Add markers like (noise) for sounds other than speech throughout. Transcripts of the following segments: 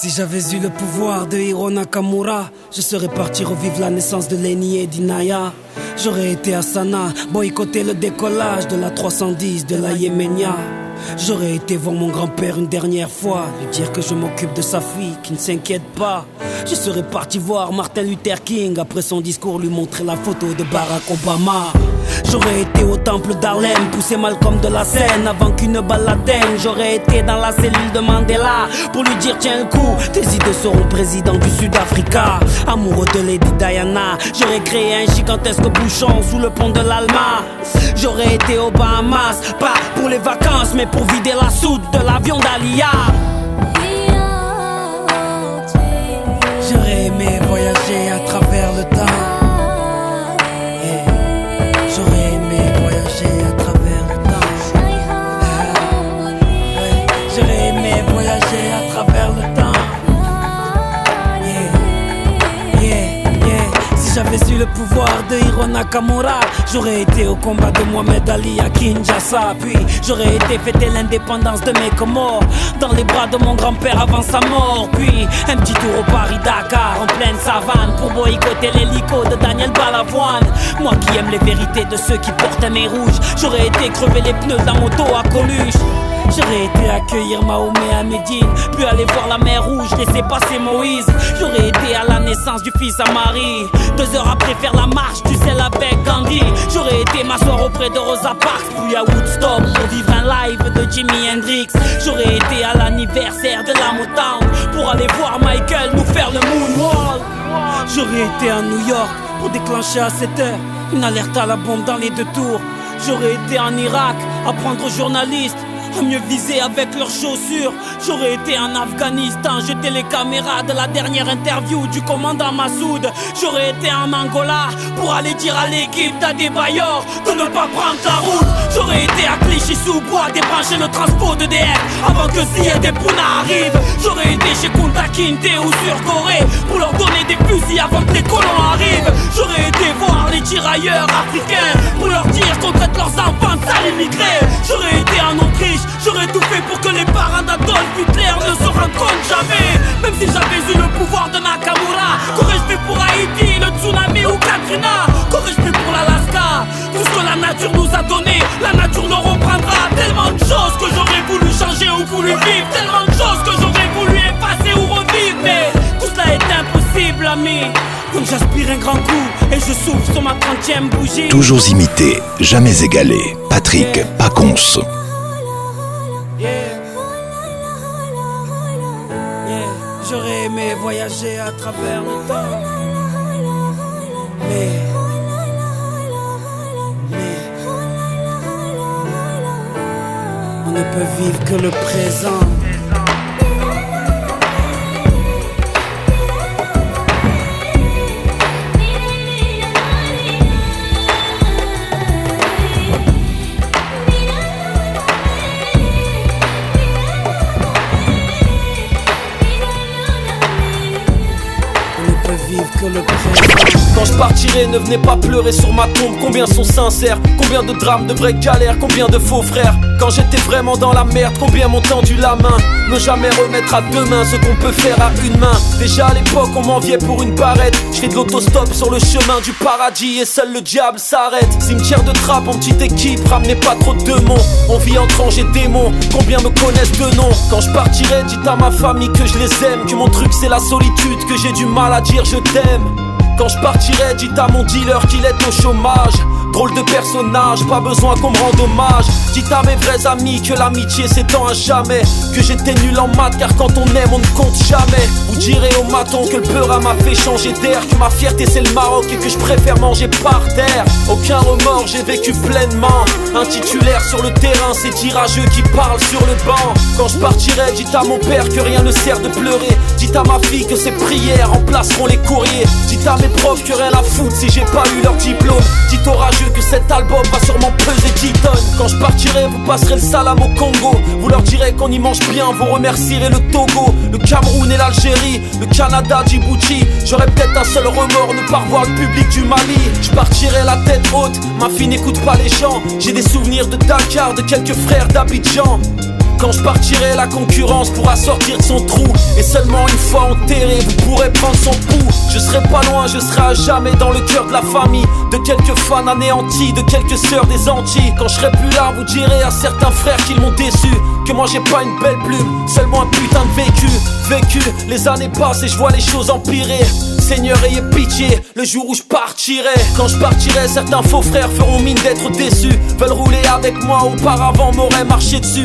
Si j'avais eu le pouvoir de Hiro Nakamura, je serais parti revivre la naissance de Lenny et d'Inaya. J'aurais été à Sana, boycotter le décollage de la 310 de la Yémenia. J'aurais été voir mon grand-père une dernière fois, lui dire que je m'occupe de sa fille, qui ne s'inquiète pas. Je serais parti voir Martin Luther King après son discours, lui montrer la photo de Barack Obama. J'aurais été au temple d'Harlem, poussé comme de la scène avant qu'une balle l'atteigne. J'aurais été dans la cellule de Mandela pour lui dire tiens le coup, tes idées seront président du Sud-Africa. Amoureux de Lady Diana, j'aurais créé un gigantesque bouchon sous le pont de l'Alma. J'aurais été au Bahamas, pas pour les vacances, mais pour vider la soute de l'avion d'Alia. J'aurais aimé voyager à travers le temps. j'avais eu le pouvoir de Hiro Nakamura, j'aurais été au combat de Mohamed Ali à Kinshasa. Puis j'aurais été fêter l'indépendance de mes Comores dans les bras de mon grand-père avant sa mort. Puis un petit tour au Paris-Dakar en pleine savane pour boycotter l'hélico de Daniel Balavoine. Moi qui aime les vérités de ceux qui portent mes rouges j'aurais été crever les pneus de la moto à Coluche. J'aurais été accueillir Mahomet à Médine, puis aller voir la mer rouge, laisser passer Moïse. J'aurais été à la naissance du fils à Marie, deux heures après faire la marche du sel avec Gandhi. J'aurais été m'asseoir auprès de Rosa Parks, puis à Woodstock pour vivre un live de Jimi Hendrix. J'aurais été à l'anniversaire de la Motown pour aller voir Michael nous faire le moonwalk. J'aurais été à New York pour déclencher à 7 heures une alerte à la bombe dans les deux tours. J'aurais été en Irak apprendre aux journalistes mieux viser avec leurs chaussures. J'aurais été en Afghanistan, jeter les caméras de la dernière interview du commandant Massoud. J'aurais été en Angola pour aller dire à l'équipe d'Adebayor de ne pas prendre la route. J'aurais été à Clichy-sous-Bois, débrancher le transport de DR avant que si des Pouna arrivent. J'aurais été chez Kunta Kinte ou sur Corée pour leur donner des fusils avant que les colons arrivent. J'aurais été voir les tirailleurs africains pour leur dire qu'on traite leurs enfants de sales J'aurais été en Autriche J'aurais tout fait pour que les parents d'Adolf Hitler ne se rencontrent jamais. Même si j'avais eu le pouvoir de Nakamura, qu'aurais-je fait pour Haïti, le tsunami ou Katrina Qu'aurais-je fait pour l'Alaska Tout ce que la nature nous a donné, la nature nous reprendra. Tellement de choses que j'aurais voulu changer ou voulu vivre, tellement de choses que j'aurais voulu effacer ou revivre. Mais tout cela est impossible, ami. Donc j'aspire un grand coup et je souffre sur ma 30 bougie. Toujours imité, jamais égalé. Patrick Pacons. J'aurais aimé voyager à travers le temps. Mais. On ne peut vivre que le présent. vivre que le présent. Quand je ne venez pas pleurer sur ma tombe. Combien sont sincères Combien de drames, de vraies galères Combien de faux frères Quand j'étais vraiment dans la merde, combien m'ont tendu la main Ne jamais remettre à demain ce qu'on peut faire à une main. Déjà à l'époque, on m'enviait pour une barrette. Je fais de l'autostop sur le chemin du paradis et seul le diable s'arrête. Cimetière de trappe en petite équipe, ramenez pas trop de démons. On vit entre anges et démons, combien me connaissent de noms Quand je partirai, dites à ma famille que je les aime, que mon truc c'est la solitude, que j'ai du mal à dire je t'aime. Quand je partirai, dites à mon dealer qu'il est au chômage Drôle de personnage, pas besoin qu'on me rende hommage. Dites à mes vrais amis que l'amitié s'étend à jamais. Que j'étais nul en maths car quand on aime, on ne compte jamais. Vous direz au maton que le peur m'a fait changer d'air. Que ma fierté c'est le Maroc et que je préfère manger par terre. Aucun remords, j'ai vécu pleinement. Un titulaire sur le terrain, c'est tirageux qui parle sur le banc. Quand je partirai, dites à mon père que rien ne sert de pleurer. Dites à ma fille que ses prières remplaceront les courriers. Dites à mes profs que rien à foutre si j'ai pas eu leur diplôme. Dites au que cet album va sûrement peser 10 tonnes. Quand je partirai, vous passerez le salam au Congo. Vous leur direz qu'on y mange bien, vous remercierez le Togo, le Cameroun et l'Algérie, le Canada, Djibouti. J'aurais peut-être un seul remords, ne pas revoir le public du Mali. Je partirai la tête haute, ma fille n'écoute pas les gens. J'ai des souvenirs de Dakar, de quelques frères d'Abidjan. Quand je partirai, la concurrence pourra sortir de son trou. Et seulement une fois enterré, vous pourrez prendre son pouls. Je serai pas loin, je serai à jamais dans le cœur de la famille. De quelques fans anéantis, de quelques sœurs des Antilles. Quand je serai plus là, vous direz à certains frères qu'ils m'ont déçu. Que moi j'ai pas une belle plume, seulement un putain de vécu. Vécu, les années passent et je vois les choses empirer. Seigneur, ayez pitié, le jour où je partirai. Quand je partirai, certains faux frères feront mine d'être déçus. Veulent rouler avec moi, auparavant m'auraient marché dessus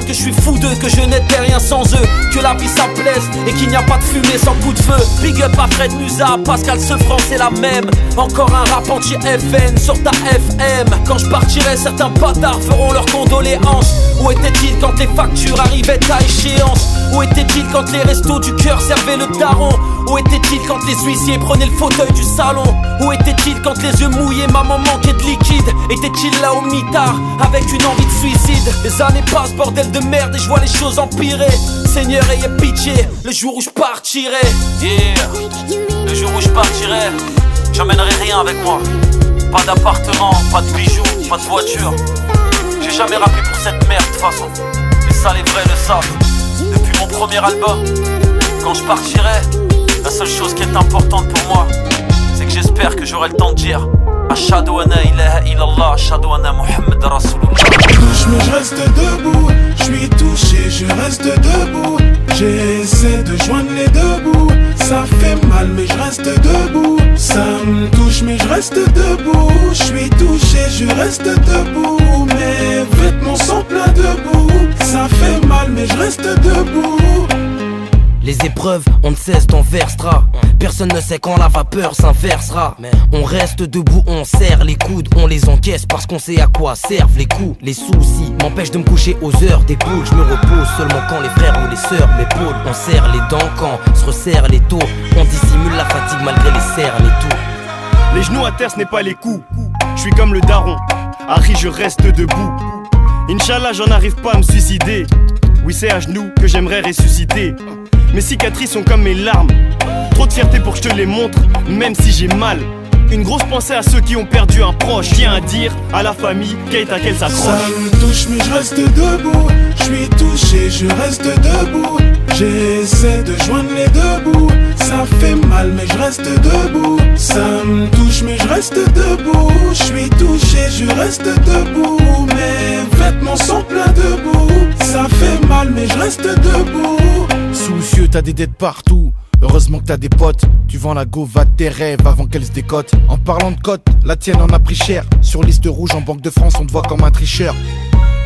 que je suis fou d'eux, que je n'étais rien sans eux, que la vie ça plaise et qu'il n'y a pas de fumée sans coup de feu. Big up à Fred Musa, Pascal Sefran, c'est la même. Encore un rap anti FN sur ta FM. Quand je partirai, certains bâtards feront leurs condoléances. Où était-il quand les factures arrivaient à échéance Où était-il quand les restos du cœur servaient le daron Où était-il quand les huissiers prenaient le fauteuil du salon Où était-il quand les yeux mouillés, maman manquait de liquide Était-il là au mitard avec une envie de suicide Les années passent bordel de merde et je vois les choses empirer. Seigneur, ayez pitié, le jour où je partirai. le jour où je partirai, j'emmènerai rien avec moi. Pas d'appartement, pas de bijoux, pas de voiture. J'ai jamais rappelé pour cette merde, de façon. Et ça, les vrais le savent. Depuis mon premier album, quand je partirai, la seule chose qui est importante pour moi, c'est que j'espère que j'aurai le temps de dire. Ashadu il ilaha ilallah, Shadowana je reste debout. Je suis touché, je reste debout. J'essaie de joindre les deux bouts. Ça fait mal, mais je reste debout. Ça me touche, mais je reste debout. Je suis touché, je reste debout. Mes vêtements sont pleins de boue. Ça fait mal, mais je reste debout. Les épreuves, on ne cesse d'en versera. Personne ne sait quand la vapeur s'inversera. On reste debout, on serre les coudes, on les encaisse parce qu'on sait à quoi servent les coups. Les soucis m'empêchent de me coucher aux heures des poules. Je me repose seulement quand les frères ou les sœurs m'épaulent. On serre les dents quand se resserre les taux. On dissimule la fatigue malgré les serres, les tours. Les genoux à terre, ce n'est pas les coups. Je suis comme le daron. Harry, je reste debout. Inch'Allah, j'en arrive pas à me suicider. Oui, c'est à genoux que j'aimerais ressusciter. Mes cicatrices sont comme mes larmes. Trop de fierté pour que je te les montre, même si j'ai mal. Une grosse pensée à ceux qui ont perdu un proche. Tiens à dire à la famille Kate à quelle s'accroche. Ça me touche, mais je reste debout. Je suis touché, je reste debout. J'essaie de joindre les deux bouts. Ça fait mal, mais je reste debout. Ça me touche, mais je reste debout. Je suis touché, je reste debout. Mes vêtements sont pleins de boue. Ça fait mal, mais je reste debout soucieux, t'as des dettes partout. Heureusement que t'as des potes, tu vends la go, va tes rêves avant qu'elle se décote. En parlant de cote, la tienne en a pris cher. Sur liste rouge en Banque de France, on te voit comme un tricheur.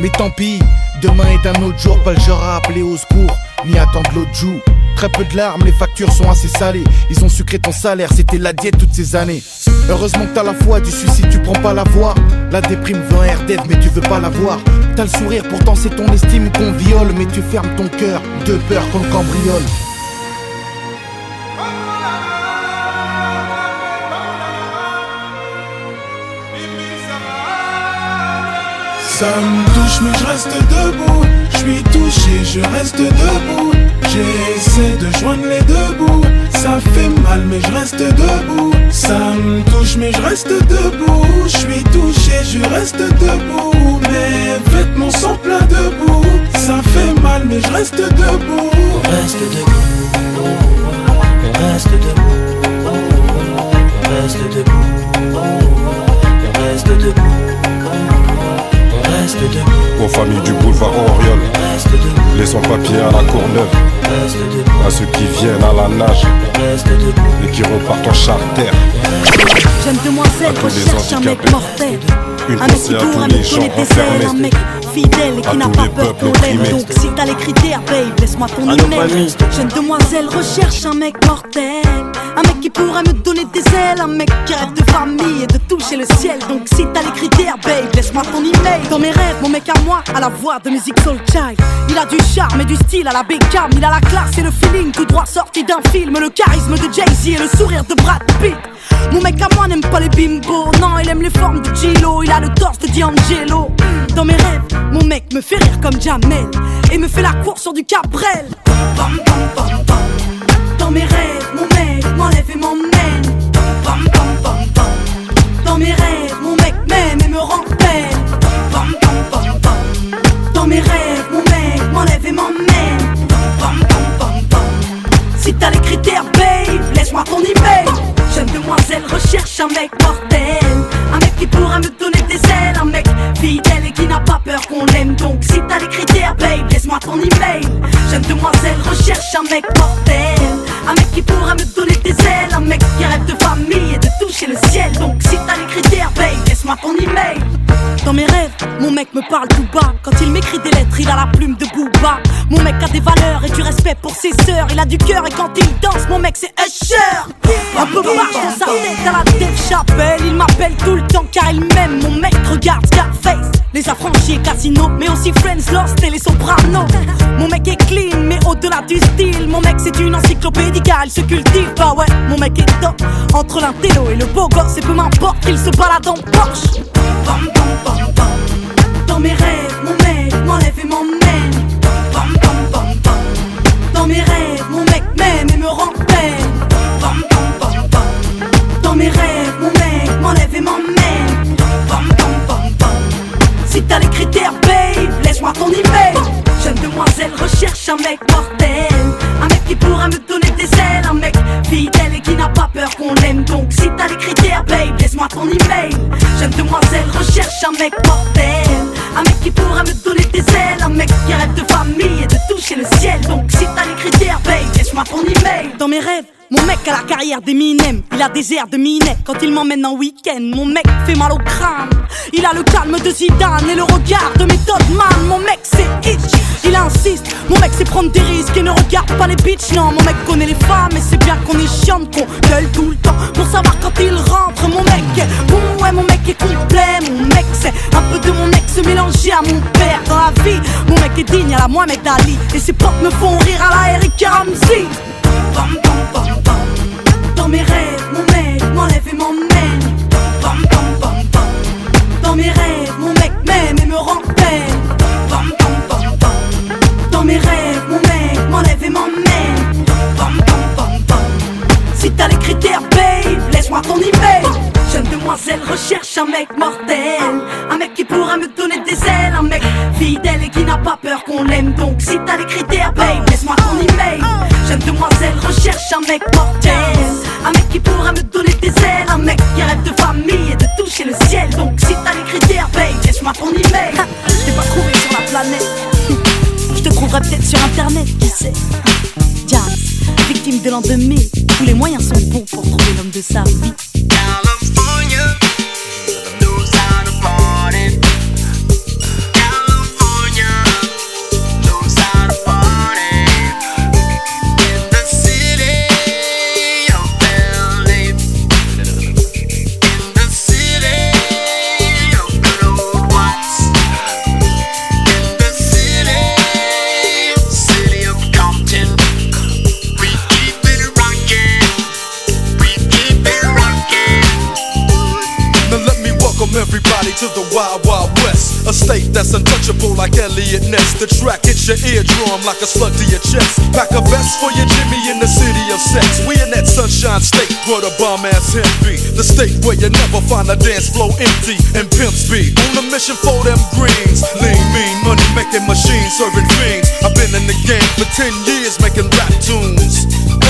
Mais tant pis, demain est un autre jour, pas le genre au secours ni attendre l'autre joue Très peu de larmes, les factures sont assez salées. Ils ont sucré ton salaire, c'était la diète toutes ces années. Heureusement que t'as la foi, du suicide tu prends pas la voie. La déprime veut un dead e mais tu veux pas la l'avoir. T'as le sourire, pourtant c'est ton estime qu'on viole. Mais tu fermes ton cœur de peur qu'on cambriole. Ça me touche, mais je reste debout. Je suis touché, je reste debout. J'essaie de joindre les deux bouts. Ça fait mal, mais je reste debout. Ça me touche, mais je reste debout. Je suis touché, je reste debout. Mes vêtements sont pleins de boue. Ça fait mal, mais je reste debout. reste debout. On reste debout. On reste debout. On reste debout. On reste debout aux familles du boulevard Oriol. Laissons papier papiers à la Courneuve, à ceux qui viennent à la nage et qui repartent en charter. J'aime tous moi celle recherche un mec mortel, un mec qui tourne, un mec un mec et qui n'a pas peur qu'on l'aime. Donc si t'as les critères, babe, laisse-moi ton email. Jeune demoiselle recherche un mec mortel. Un mec qui pourrait me donner des ailes. Un mec qui rêve de famille et de toucher le ciel. Donc si t'as les critères, babe, laisse-moi ton email. Dans mes rêves, mon mec à moi, A la voix de musique soul child. Il a du charme et du style à la Beckham. Il a la classe et le feeling tout droit sorti d'un film. Le charisme de Jay-Z et le sourire de Brad Pitt. Mon mec à moi n'aime pas les bimbo Non, il aime les formes de Gillo Il a le torse de D'Angelo. Dans mes rêves, mon mec me fait rire comme Jamel et me fait la course sur du Cabrel. Dans mes rêves, mon mec m'enlève et m'emmène. Dans mes rêves, mon mec m'aime et me rend belle. Dans mes rêves, mon mec m'enlève et m'emmène. Si t'as les critères, babe, laisse-moi ton email. Jeune demoiselle recherche un mec mortel. Un mec qui pourra me donner des ailes, un mec fidèle et qui n'a pas peur qu'on l'aime. Donc si t'as les critères, babe, laisse-moi ton email. Jeune demoiselle recherche un mec mortel. Un mec qui pourra me donner des ailes Un mec qui rêve de famille et de toucher le ciel Donc si t'as les critères, babe, laisse-moi ton email dans mes rêves, mon mec me parle tout bas. Quand il m'écrit des lettres, il a la plume de Booba. Mon mec a des valeurs et du respect pour ses sœurs. Il a du cœur et quand il danse, mon mec c'est Usher. Un peu marche dans sa tête à la Dave Chapelle. Il m'appelle tout le temps car il m'aime. Mon mec regarde Scarface, les affranchis Casino, mais aussi Friends, Lost et les Sopranos. Mon mec est clean, mais au-delà du style, mon mec c'est une encyclopédie. Il car se cultive. Bah ouais, mon mec est top. Entre l'intello et le beau gosse, c'est peu m'importe qu'il se balade en Porsche. Bam, Dans mes rêves, mon mec m'enlève et m'emmène. Bam, bam, Dans mes rêves, mon mec m'aime et me rend peine. Bam, Dans mes rêves, mon mec m'enlève et m'emmène. Bam, Si t'as les critères, babe, laisse-moi ton email. Jeune demoiselle recherche un mec porte moi ton email. Jeune demoiselle recherche un mec mortel. Un mec qui pourrait me donner des ailes. Un mec qui rêve de famille et de toucher le ciel. Donc si t'as les critères, babe, laisse-moi ton email. Dans mes rêves, mon mec a la carrière d'Eminem, il a des airs de minet quand il m'emmène en week-end. Mon mec fait mal au crâne, il a le calme de Zidane et le regard de méthode man. Mon mec c'est itch, il insiste. Mon mec c'est prendre des risques et ne regarde pas les bitches. Non, mon mec connaît les femmes et c'est bien qu'on est chiante, qu'on gueule tout le temps pour savoir quand il rentre. Mon mec est bon, ouais, mon mec est complet. Mon mec c'est un peu de mon ex mélangé à mon père dans la vie. Mon mec est digne à la Mohamed d'Ali et ses potes me font rire à la Eric Ramsey. Dans mes rêves, mon mec m'enlève et m'emmène. Dans mes rêves, mon mec m'aime et me rend Dans mes rêves, mon mec m'enlève et m'emmène. Si t'as les critères, babe, laisse-moi ton IP demoiselle recherche un mec mortel. Un mec qui pourra me donner des ailes. Un mec fidèle et qui n'a pas peur qu'on l'aime. Donc si t'as les critères, babe, laisse-moi ton email. Jeune demoiselle recherche un mec mortel. Un mec qui pourra me donner des ailes. Un mec qui rêve de famille et de toucher le ciel. Donc si t'as les critères, babe, laisse-moi ton email. Je t'ai pas trouvé sur la planète. Je te trouverai peut-être sur internet, qui sait. Jazz, victime de l'an Tous les moyens sont bons pour trouver l'homme de sa vie. to the wild, wild west. A state that's untouchable like Elliot Ness. The track hits your eardrum like a slug to your chest. Pack a vest for your Jimmy in the city of sex. We in that sunshine state where the bomb ass him be. The state where you never find a dance floor empty and pimps be. On a mission for them greens. Lean, mean, money making machines serving fiends. I've been in the game for 10 years making rap tunes.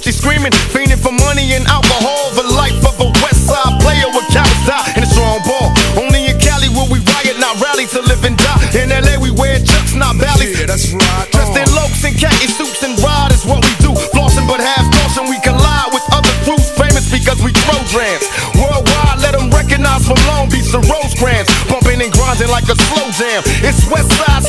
Gucci screaming, fiending for money and alcohol. The life of a West Side player with cowards die and a strong ball. Only in Cali will we riot, not rally to live and die. In LA we wear chucks, not valleys. Yeah, that's right. Dressed in lokes and khaki suits and ride is what we do. Flossing but half caution, we collide with other crews famous because we programs. Worldwide, let them recognize from Long Beach to Rosecrans. Bumping and grinding like a slow jam. It's West Side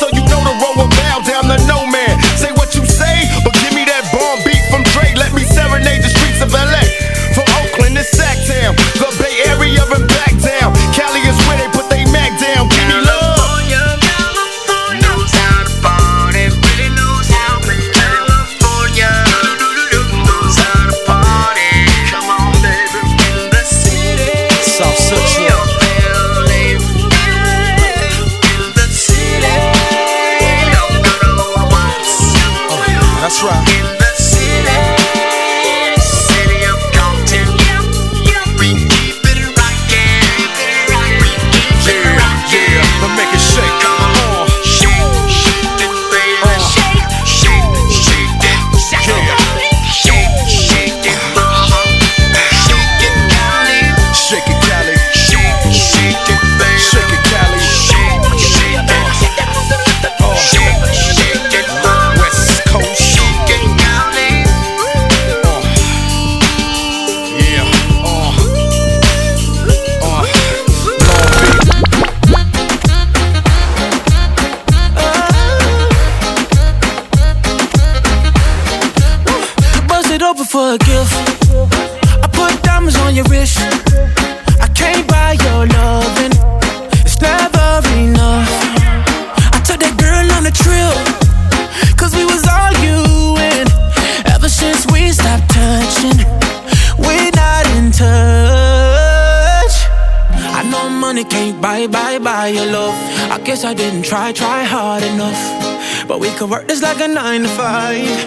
can work this like a nine to five.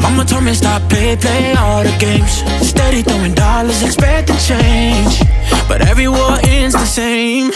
Mama told me stop play, play all the games. Steady throwing dollars, expect expecting change. But every war ends the same.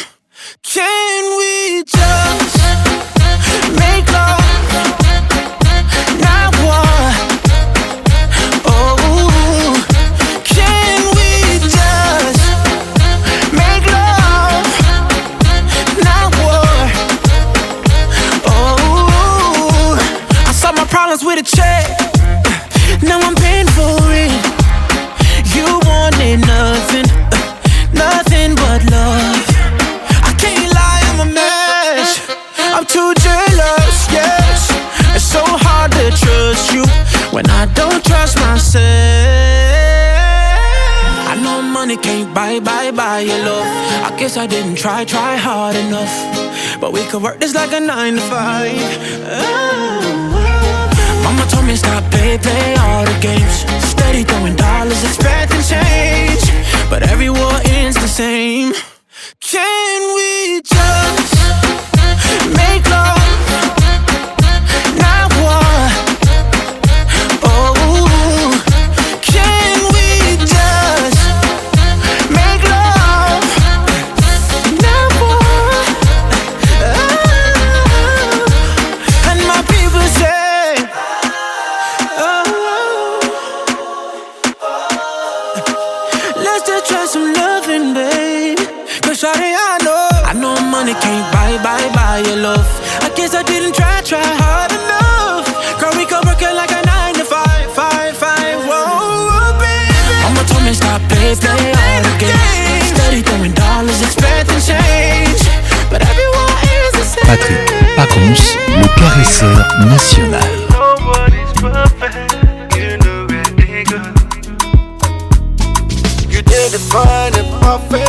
I didn't try, try hard enough. But we could work this like a nine to five. Oh. Mama told me stop, play, play all the games. Steady throwing dollars, expecting change. But every war ends the same. danseur national. You know you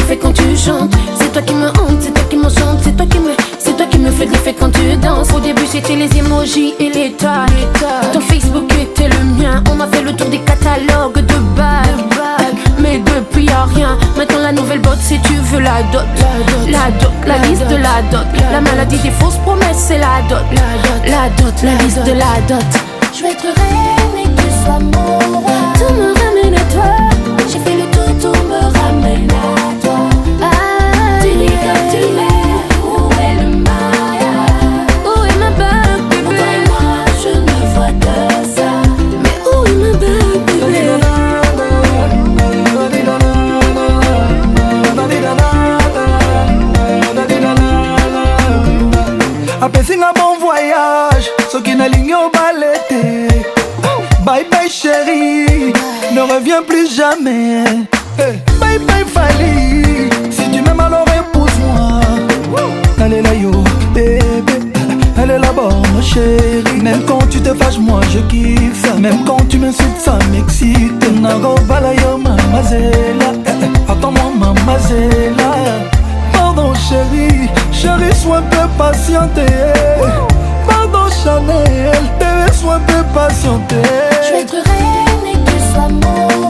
fait quand tu chantes. C'est toi qui me hante, c'est toi qui me chante c'est toi qui me. C'est toi qui me fait quand tu danses. Au début, c'était les emojis et les tags. Ton Facebook était le mien. On m'a fait le tour des catalogues de bagues. Mais depuis, y'a rien. Maintenant, la nouvelle botte, si tu veux la dot. La dot, la liste de la dot. La maladie des fausses promesses, c'est la dot. La dot, la liste de la dot. Je vais être reine et que tu sois mon roi. okosinga bon voyage soki nalingi obale te bye bye chéri ne reviens plus jamais hey. Eh, bye bye fali si tu m'aimes alors épouse-moi nalela yo bébé elle est là-bas chérie Même quand tu te fâches moi je kiffe Même quand tu m'insultes ça m'excite Narobala yo mamazela eh, eh, Attends-moi mamazela Pardon chérie Chérie, sois un peu patiente. Pardon, Chanel, t'es sois un peu patiente. Je veux être reine et que tu sois mon.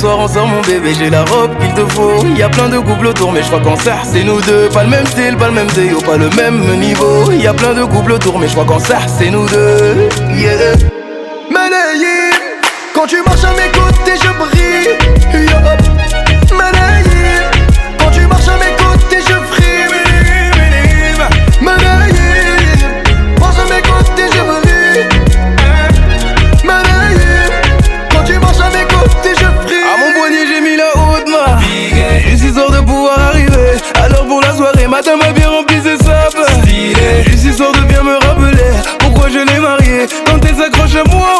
soir on sort mon bébé J'ai la robe qu'il te faut y a plein de couples autour mais je crois qu'en ça c'est nous deux Pas le même style, pas le même déo, oh, pas le même niveau y a plein de couples autour mais je crois qu'en ça c'est nous deux yeah. quand tu marches à mes côtés je brille Change-moi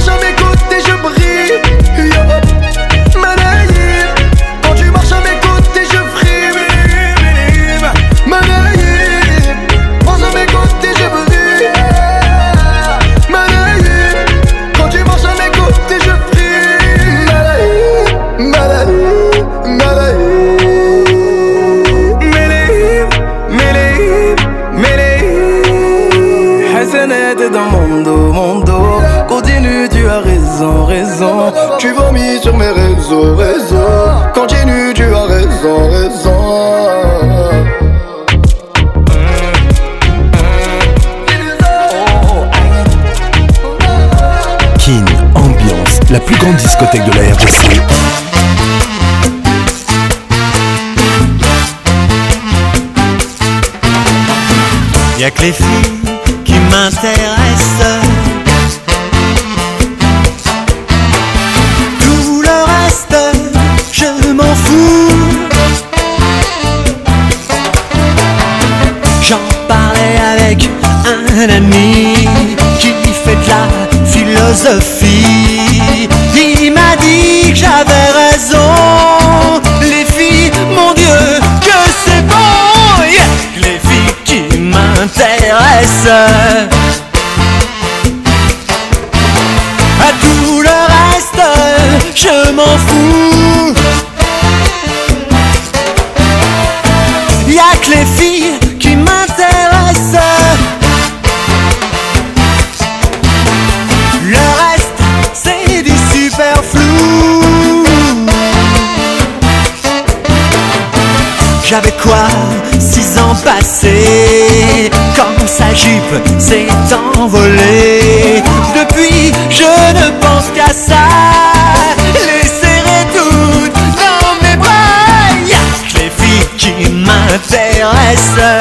Y de la RDC. Y'a que les filles qui m'intéressent. Tout le reste, je m'en fous. J'en parlais avec un ami qui fait de la philosophie. C'est envolé. Depuis, je ne pense qu'à ça. Les serrer toutes dans mes bras. les filles qui m'intéressent.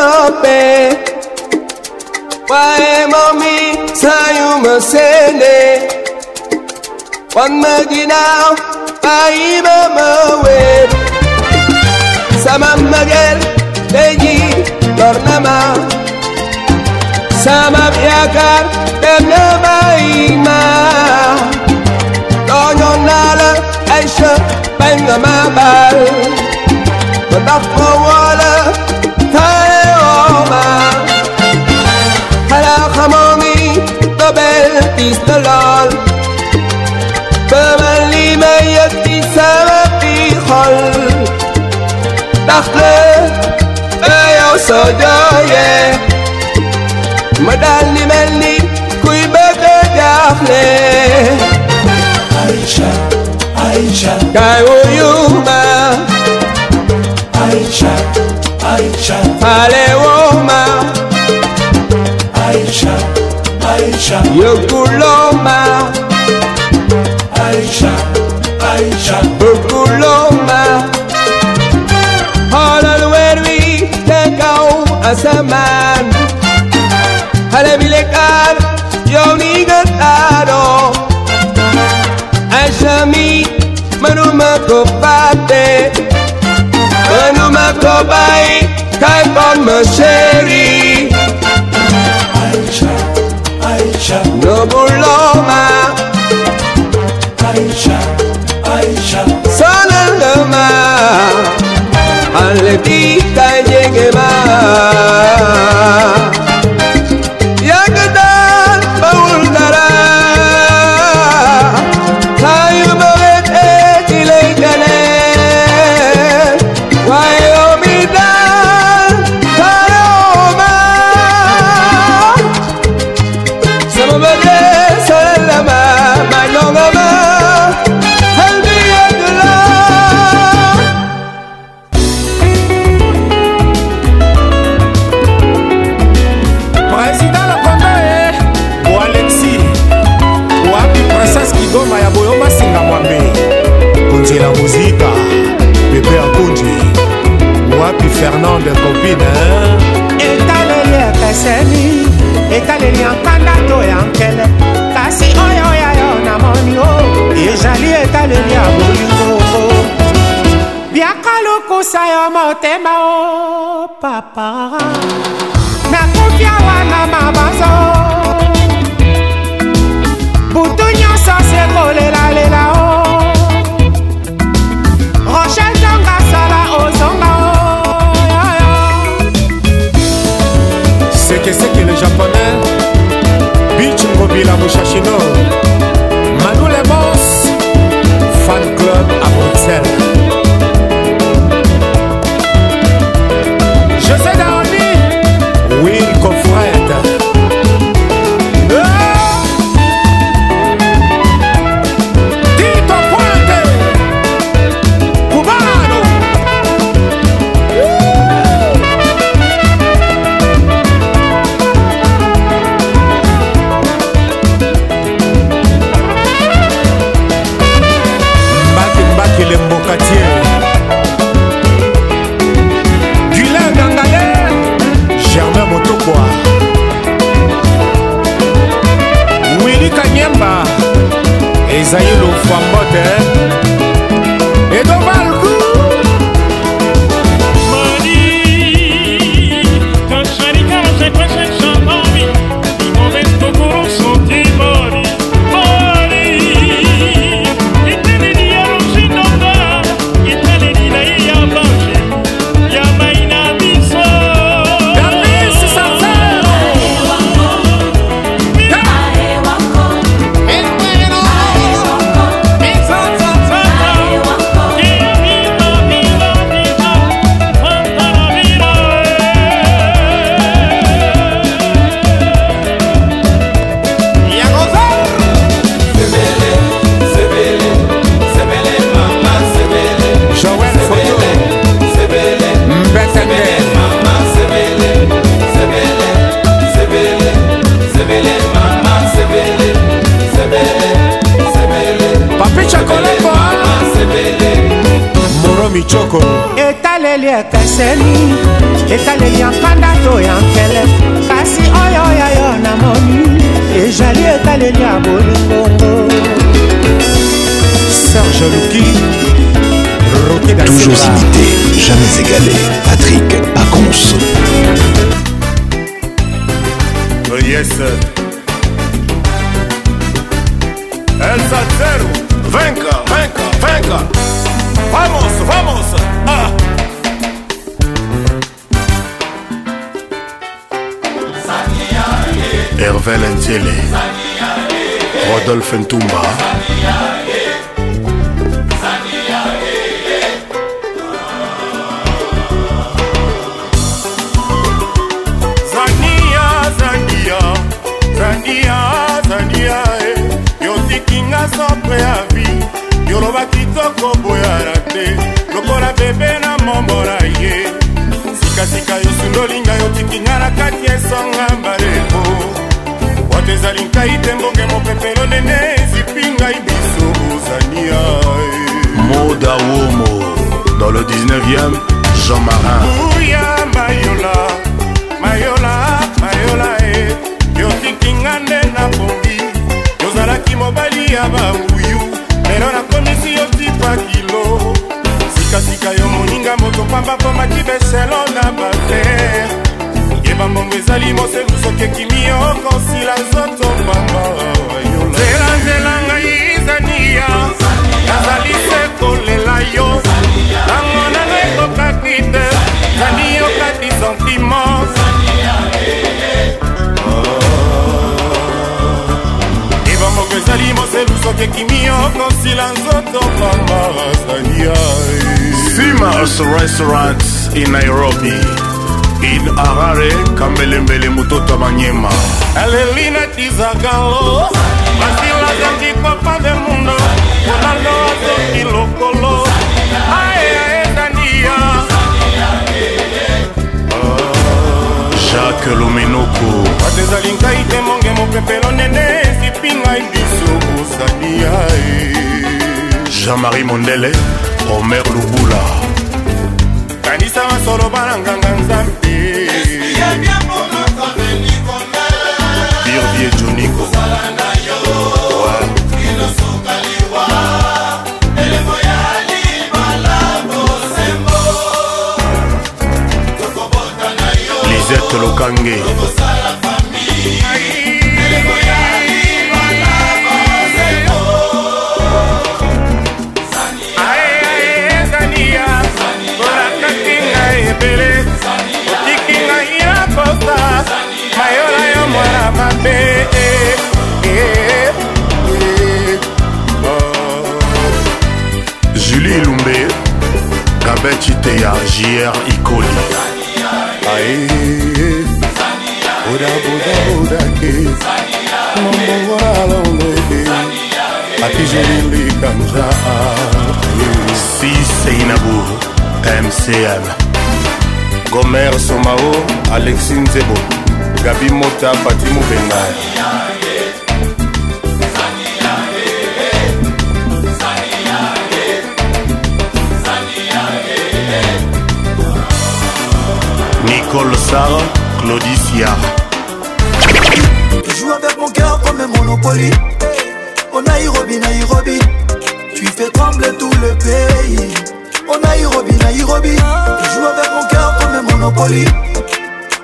tope waemomi sayumasene wanmaginaw paimamawe samamagel teji tornama samabyakar temnamaima tonyonala aisha pengamabal But that's يأتي استلال فمن لمن يأتي سمتي خل دخل أيو صدايا مدال لمن لي كوي بدا دخل عائشة عائشة كايو يوما عائشة عائشة علي وما عائشة Aisha Yokuloma. Aisha Aisha Yokoloma Hala as a man. Hala bilekar yoni gataro Aisha mi manuma kopate Manuma kobai kai kon masheri no Loma, Aisha, Aisha. el Loma, y llegue más. en tumba. restaurant in nairobi in harare kambelembele mototo ya manyema alelina tizakalo basilakaki papa de mundo ronaldo azoki lokolo aea ezania jacques luminoko bato ezali ngai te monge mopepelo nene esipi ngai biso kozania jean-marie mondele omer lubula ebebisa masolo bana nganga nzambe biobie joniko lisette lokange julie ilumbe gabetiteya jr ikoli ae bodabodabodake momowalalolobe atijelilikanja si seinabou mcm gomer somao alexi nzebo Gabi Mota, Fatih Nicole Sarr, Claudie joue avec mon cœur comme un Monopoly. On a Nairobi, Nairobi. Tu fais trembler tout le pays. On a Nairobi, Nairobi. Tu joue avec mon cœur comme un Monopoly.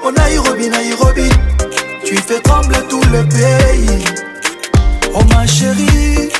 Oh Nairobi, Nairobi, tu fais trembler tout le pays. Oh ma chérie.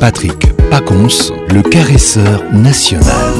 Patrick Paconce, le caresseur national.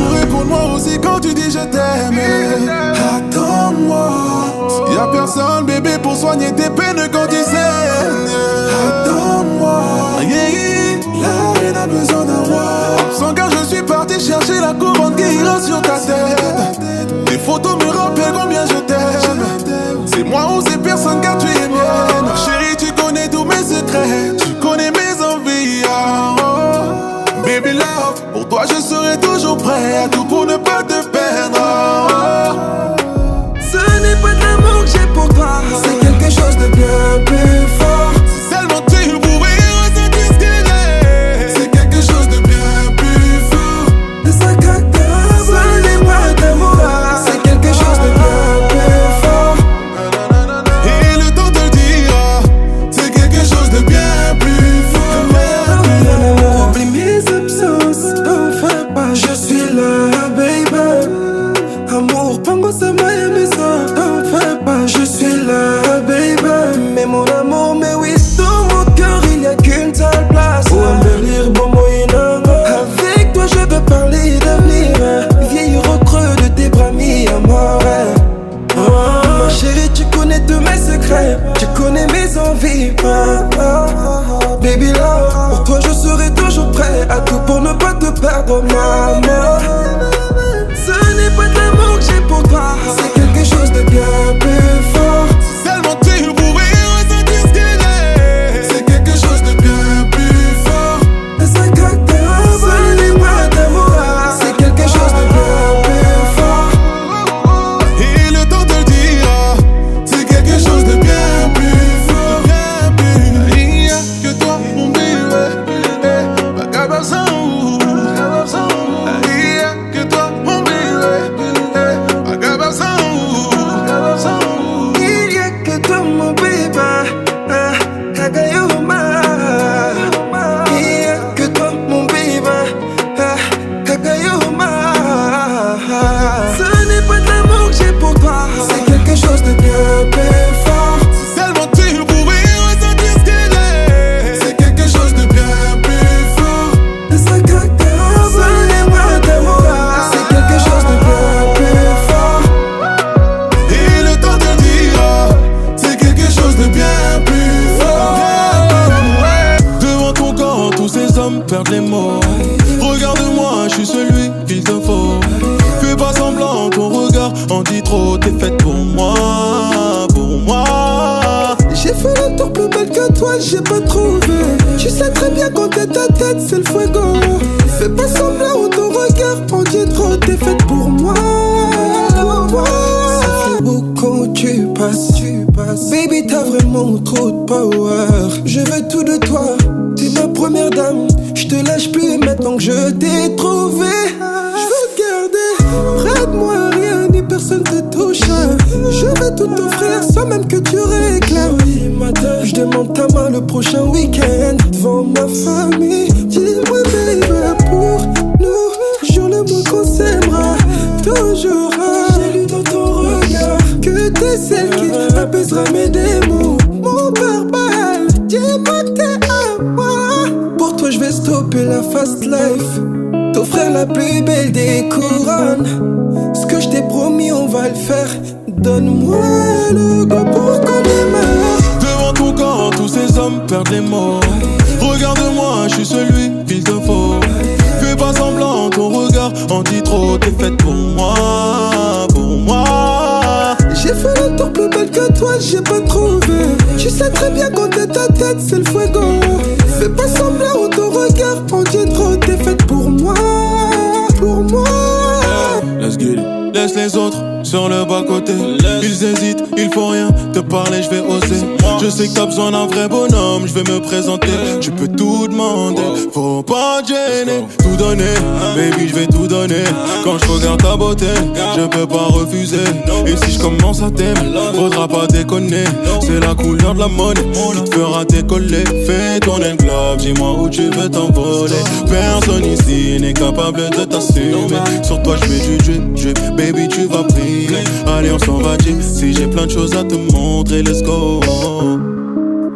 commence ça t'aime Faudra pas déconner, c'est la couleur de la monnaie qui te fera décoller. Fais ton enclave, dis-moi où tu veux t'envoler. Personne ici n'est capable de t'assumer. Sur toi, je vais du drip, drip, baby, tu vas prier Allez, on s'en va, si j'ai plein de choses à te montrer, let's go.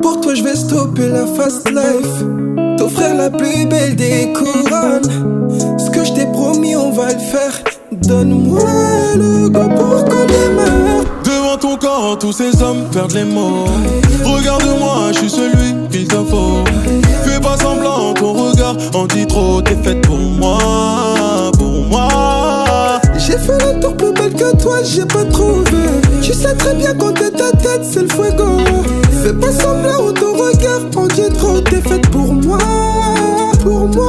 Pour toi, je vais stopper la fast life. T'offrir la plus belle des couronnes. Ce que je t'ai promis, on va le faire. Donne-moi le go pour qu'on démarre tous ces hommes perdent les mots. Regarde-moi, je suis celui qui te faut. Fais pas semblant, ton regard en dit trop. T'es faite pour moi, pour moi. J'ai fait le tour plus belle que toi, j'ai pas trouvé. Tu sais très bien quand t'es ta tête, c'est le fuego. Fais pas semblant, ton regard en dit trop. T'es faite pour moi, pour moi.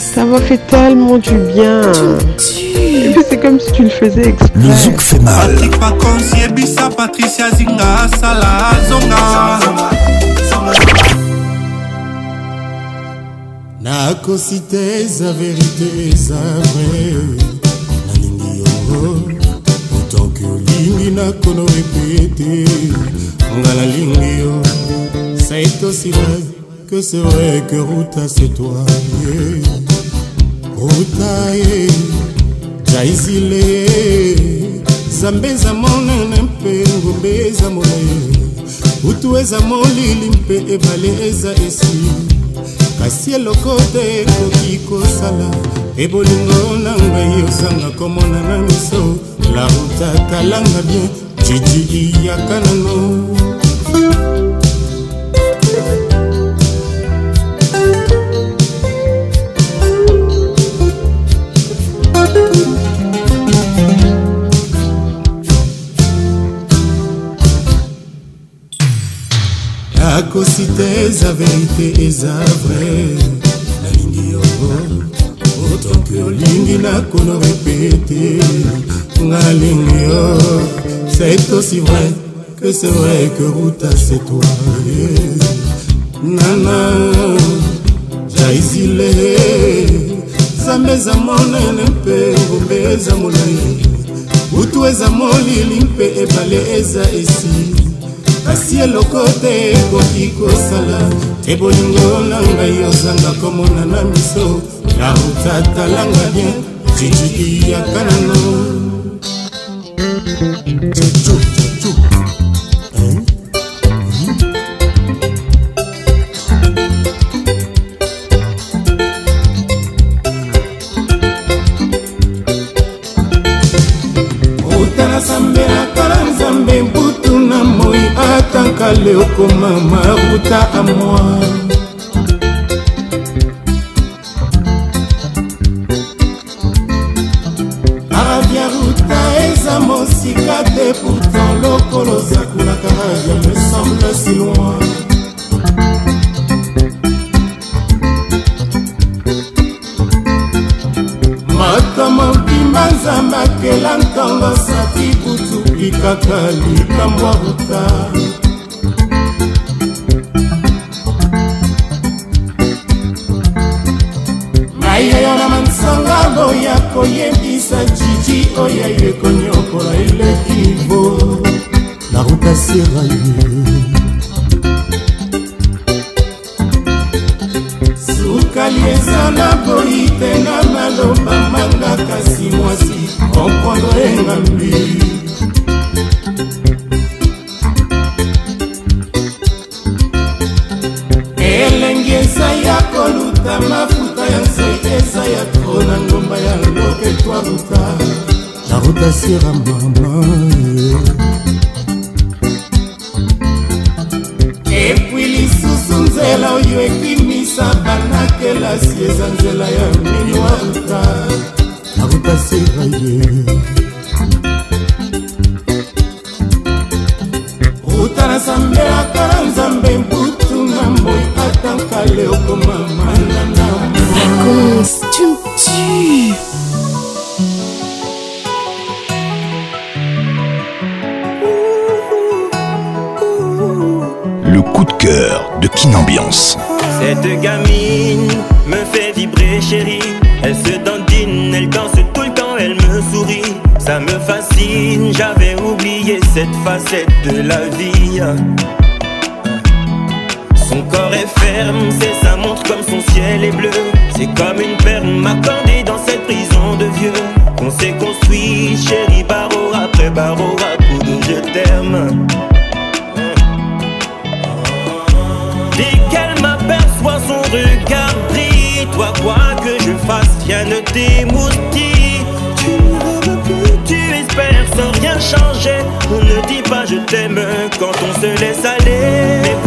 ça m'a fait tellement du bien. Et puis c'est comme si tu le faisais exprès. Le zouk fait mal. Patrick Pacons, Yebisa, Patricia Zinga, Salah Zonga. nakosi te eza verite eza vrai nalingi yango otanke On a la nga c'est aussi vrai que c'est vrai que Ruta c'est toi yeah. Ruta ye jaizile nzambe eza monene mpe ngombe eza molai utu eza molili mpe ebale eza esi kasi eloko te ekoki kosala ebolingo na ngai ozanga komona na miso la ruta talanga bien jiji iyaka nano nakosi te eza verite eza vrai nalingi yango otoki olingi nakona repete ngalingi yo c'est aussi vrai que c'est vrai que ruta c'est toi nana jaizile nzambe eza monene mpe ngombe eza molai butu eza molili mpe ebale eza esili kasi eloko te ekoki kosala te bolingo na ngai ozanga komona na miso nautatalanga bien jijikiyaka nano mobale okoma maruta amwa arabia ruta eza mosika te pourtant lokolo zakulaka arabia me semble si loin moto mobimba nzambe akela ntongo sati butu likaka likambwa ruta brille, Toi, quoi que je fasse, rien ne t'émoustille. Tu ne rêves plus, tu espères sans rien changer. On ne dit pas je t'aime quand on se laisse aller.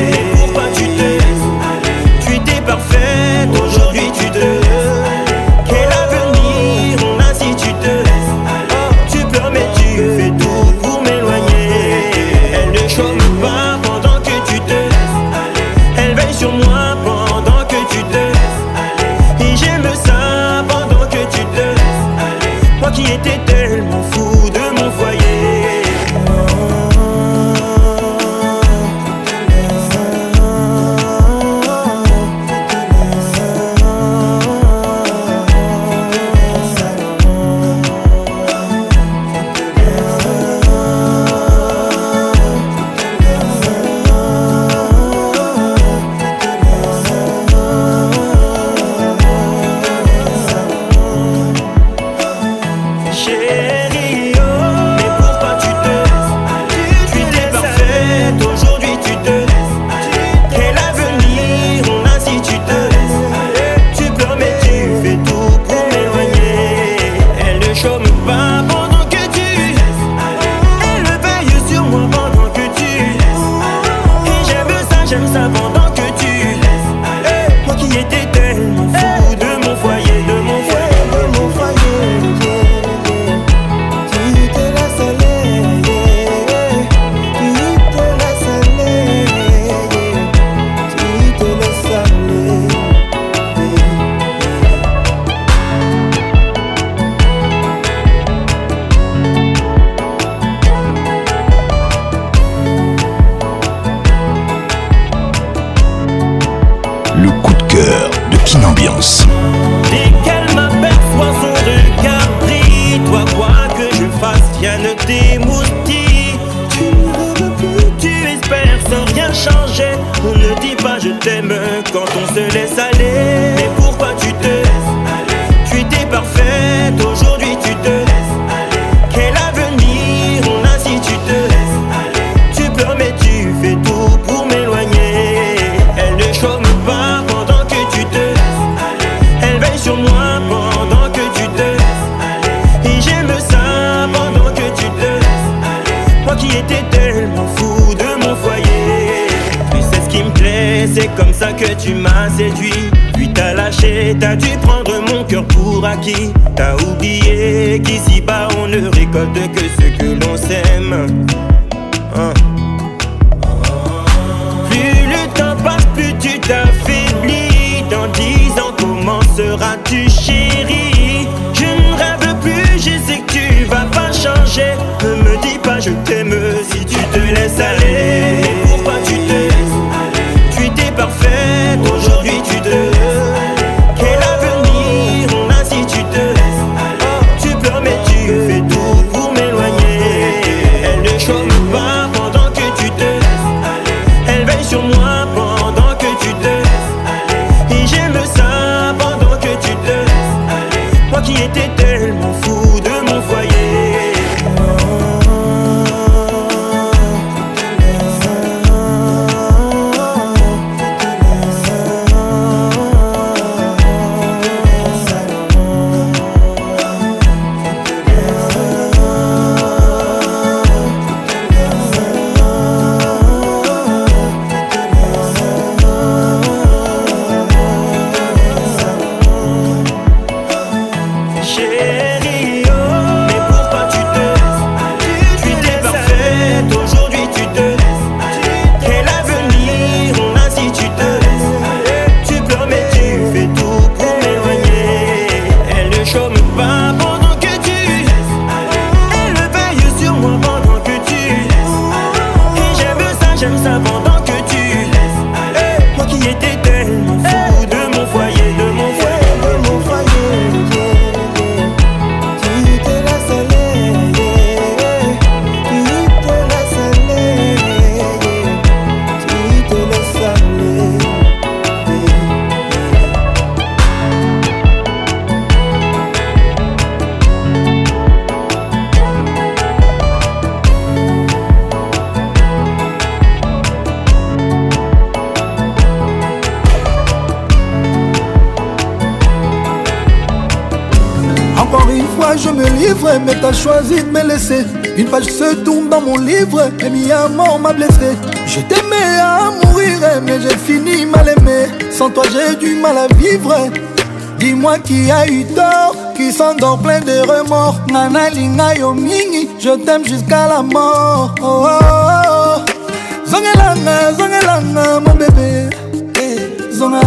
livre, mais t'as choisi de me laisser. Une page se tourne dans mon livre, et mis à mort m'a blessé. Je t'aimais à mourir, mais j'ai fini mal aimé. Sans toi, j'ai du mal à vivre. Dis-moi qui a eu tort, qui s'endort plein de remords. Nana linga yo mingi, je t'aime jusqu'à la mort. Oh, oh, oh. Zongelanga, zongelanga, mon bébé. Eh, zonga.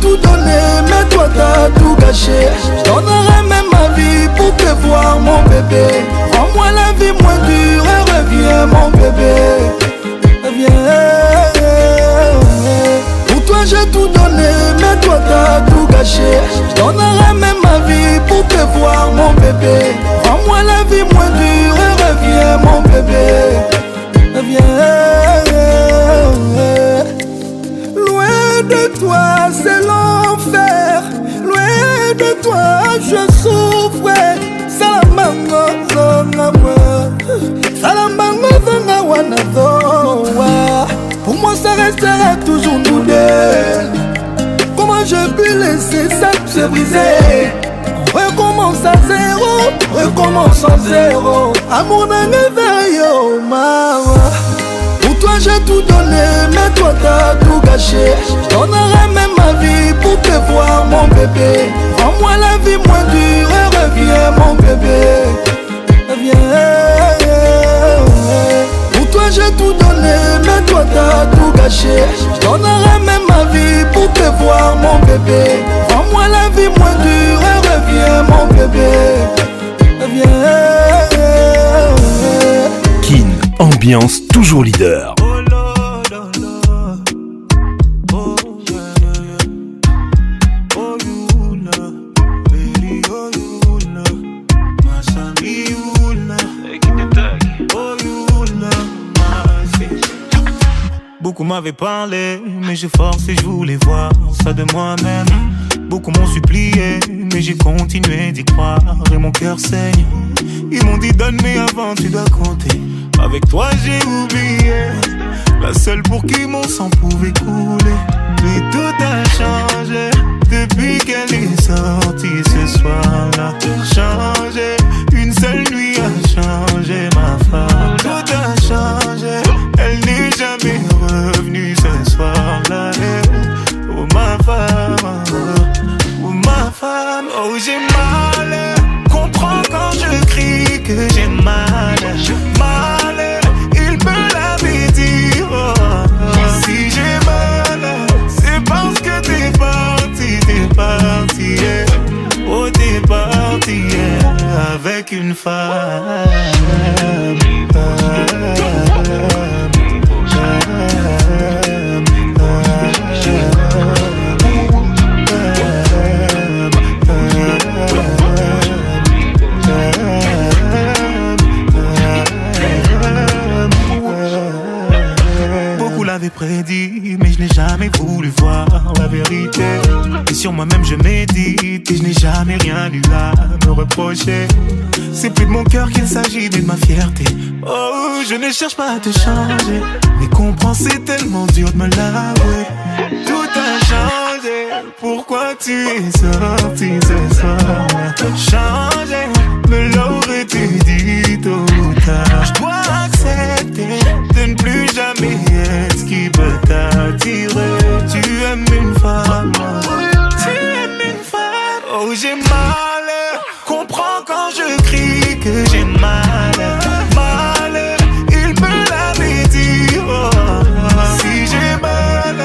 tout donné, mais toi t'as tout gâché. j'en même ma vie pour te voir, mon bébé. Rends-moi la vie moins dure et reviens, mon bébé. Reviens. Pour toi, j'ai tout donné, mais toi t'as tout gâché. J'en même ma vie pour te voir, mon bébé. Rends-moi la vie moins dure et reviens, mon bébé. Reviens. de toi, c'est l'enfer. Loin de toi, je souffre. Salamango, zonga moi. Salamango, zonga wana zowa. Pour moi, ça restera toujours nous deux. Comment je puis laisser ça se briser? Recommence à zéro, recommence à zéro. Amour d'un éveil, oh maman. j'ai tout donné, mais toi t'as tout gâché. J'donnerai même ma vie pour te voir, mon bébé. Rends-moi la vie moins dure et reviens, mon bébé. Reviens. Pour toi, j'ai tout donné, mais toi t'as tout gâché. J'donnerai même ma vie pour te voir, mon bébé. Rends-moi la vie moins dure et reviens, mon bébé. Reviens. Kin, ambiance toujours leader. avait parlé, mais j'ai forcé, je voulais voir ça de moi-même. Beaucoup m'ont supplié, mais j'ai continué d'y croire et mon cœur saigne. Ils m'ont dit donne mais avant tu dois compter. Avec toi j'ai oublié, la seule pour qui mon sang pouvait couler. Mais tout a changé depuis qu'elle est sortie ce soir-là. Changé, une seule nuit a changé ma femme. j'ai mal. Comprends quand je crie que j'ai mal. Mal, il peut la dit. si j'ai mal, c'est parce que t'es parti, t'es parti. Oh, t'es parti avec une femme. mais je n'ai jamais voulu voir la vérité. Et sur moi-même je médite, et je n'ai jamais rien eu à me reprocher. C'est plus de mon cœur qu'il s'agit, mais de ma fierté. Oh, je ne cherche pas à te changer, mais comprends, c'est tellement dur de me laver. Tout a changé, pourquoi tu es sorti ce soir Changer, me l'aurais-tu dit tout à Tu aimes une femme. Tu aimes une femme. Oh, j'ai mal. Comprends quand je crie que j'ai mal. Mal, il me l'a dit. Oh, si j'ai mal,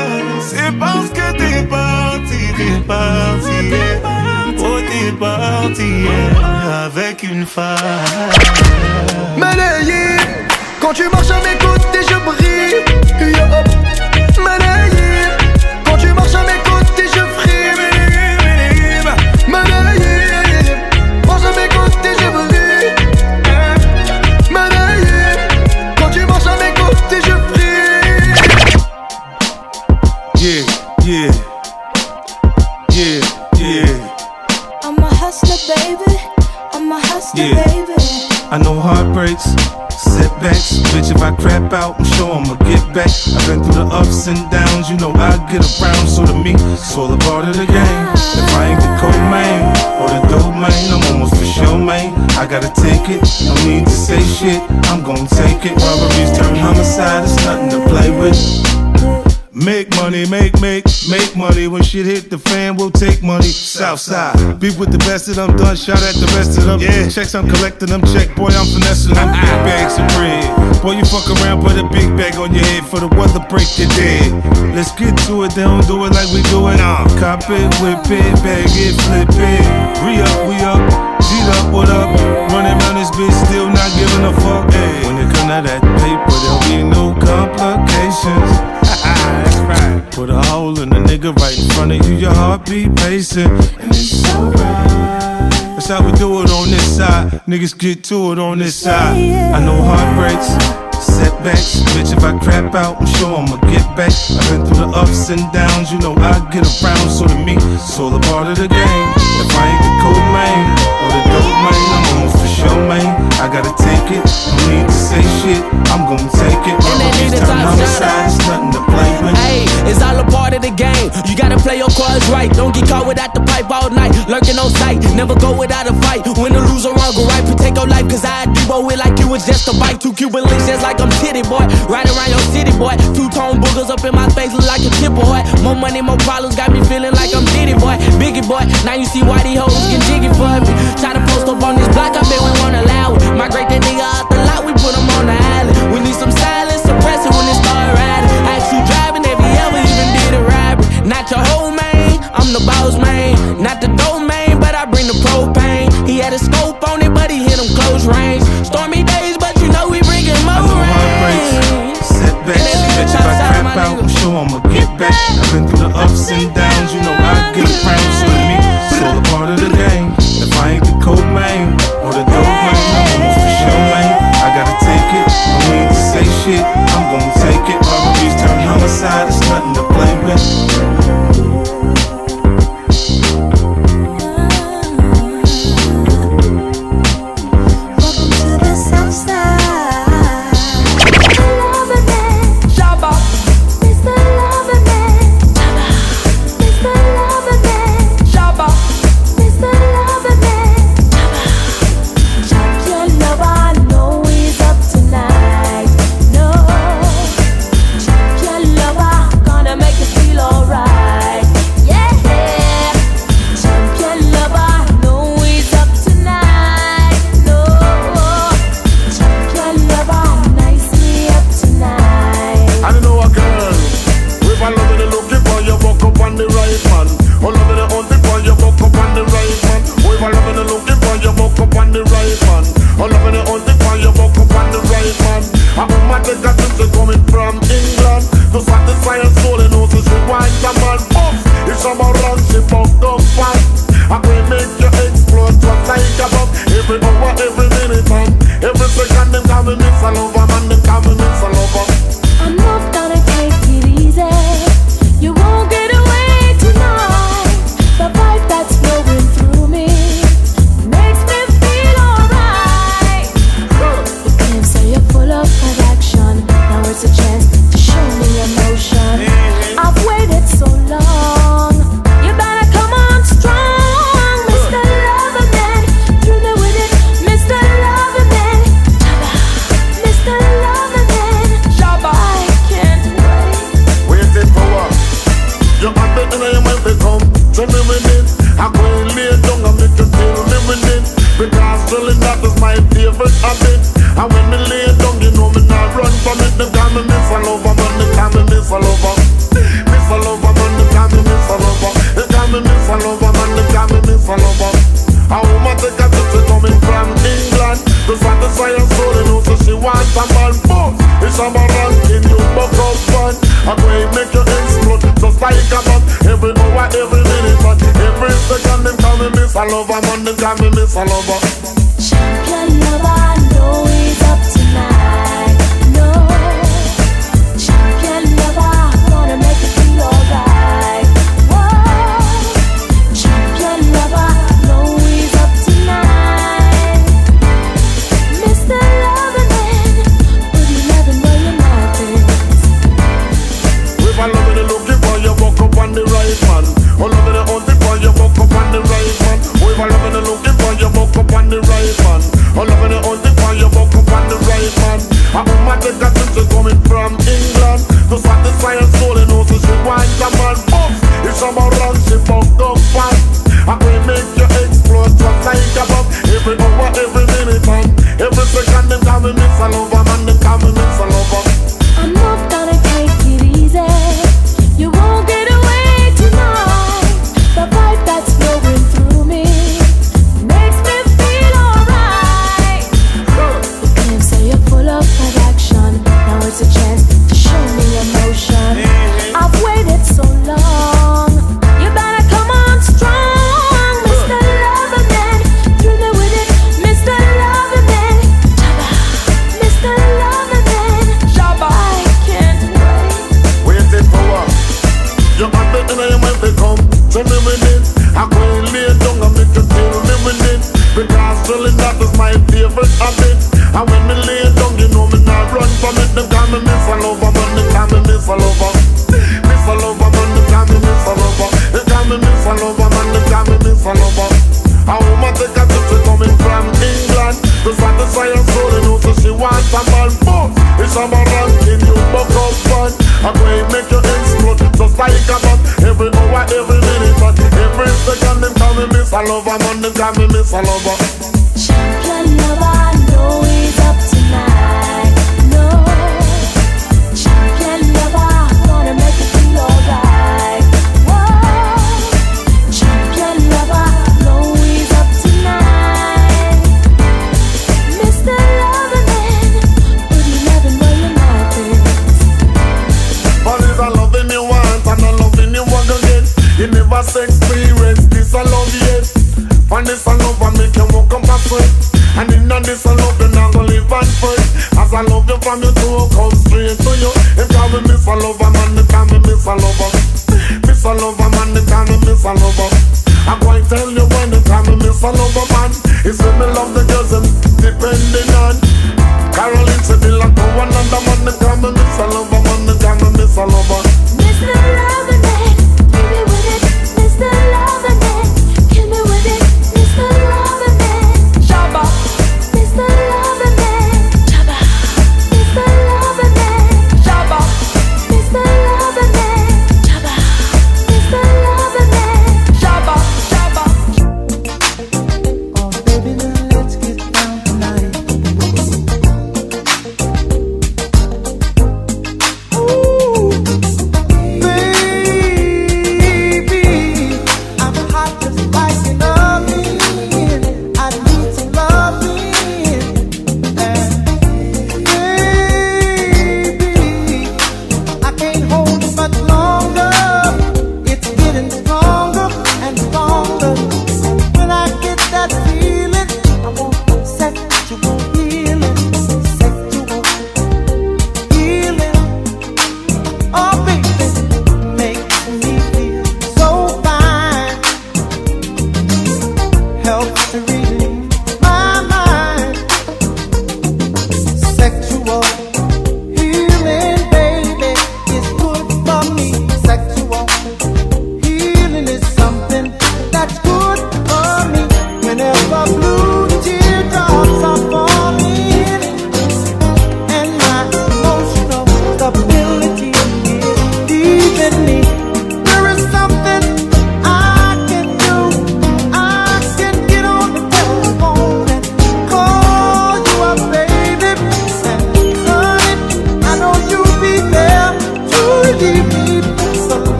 c'est parce que t'es parti, t'es parti. Oh, t'es parti avec une femme. Malayé, quand tu marches avec I know heartbreaks, setbacks. Bitch, if I crap out, I'm sure I'ma get back. I've been through the ups and downs, you know I get around. So to me, it's all a part of the game. If I ain't the co-main or the dope main, I'm almost for sure main. I gotta take it, no need to say shit. I'm gonna take it. Robberies turn homicide, it's nothing to play with. Make money, make, make, make money. When shit hit the fan, we'll take money. Southside, be with the best of them. Done shout at the rest of them. Yeah, checks I'm collecting them. Check, boy, I'm finessing them. Ah. Big bags of bread. Boy, you fuck around, put a big bag on your head for the weather break your day. Let's get to it. They don't do it like we do it. Nah, cop it, whip it, bag it, flip it. Re up, we up, beat up, what up? Running around this bitch, still not giving a fuck. Ay. When it come to that paper, there'll be no complications. With a hole in the nigga right in front of you, your heartbeat pacing. And it's alright. That's how we do it on this side. Niggas get to it on this side. I know heartbreaks, setbacks. Bitch, if I crap out, I'm sure I'ma get back. I've been through the ups and downs, you know I get around. So to me, it's all a part of the game. If I ain't the cold man or the dope man, I'm on for sure, man. I gotta take it. I need say shit, I'm gonna take it. All of these turn on the side, it's nothing to play with. Hey, it's all a part of the game. You gotta play your cards right. Don't get caught without the pipe all night, lurking on sight. Never go without a fight. Win When the loser wrong, go right, protect your life. Cause I do it like you was just a bite. Two Cuban links just like I'm titty boy. Right around your city boy. Two tone boogers up in my face, look like a tip boy. More money, more problems, got me feeling like I'm Diddy boy. Biggie boy, now you see why these hoes get jiggy for me. Try to post up on this block, I bet we won't allow it. Migrate that nigga out the lot, we put I'm on the island. We need some silence, suppress it when it start riding. Ask you driving if you ever even did a robbery. Not your whole main, I'm the boss main. Not the domain, but I bring the propane. He had a scope on it, but he hit him close range. Stormy days, but you know we bringing more rain. Sit back, yeah, bitch, if I crap out, I'm sure I'ma get back. I've been through the ups and downs, you know I get around with me. It's all a part of the game. If I ain't the code man. side is nothing to play with.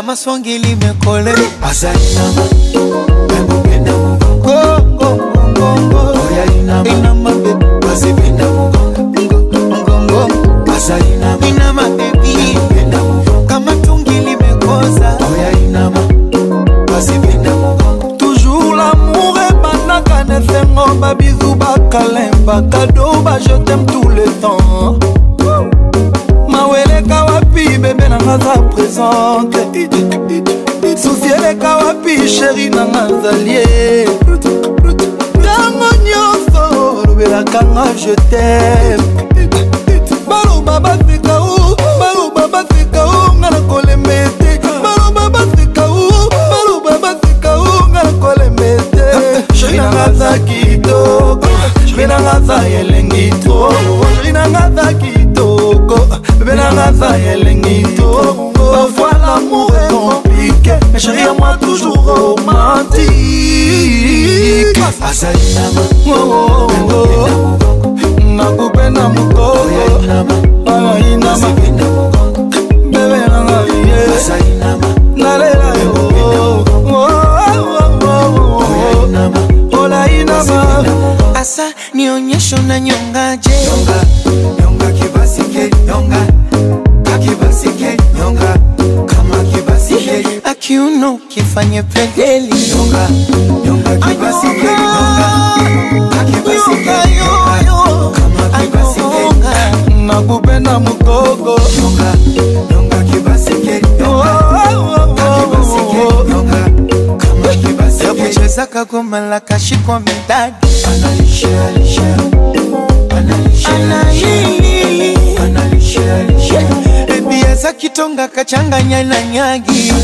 I'm a swangi された Alisha, na nyagi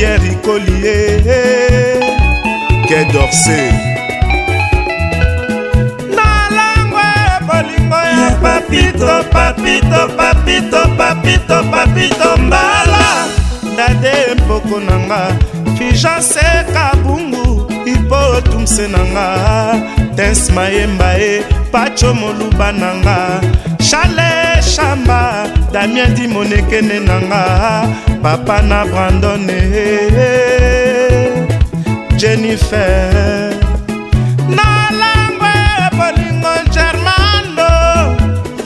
Pierre Collier Quai d'Orsay nalangwe bolingo ya papito papito papito papito papito mbala dade mpoko na nga fijase kabungu ipotumse na nga tens mayemba ye pacho moluba na nga chale shamba damien di monekene na nga papa na brandone jennifer nalangwe bolingo germano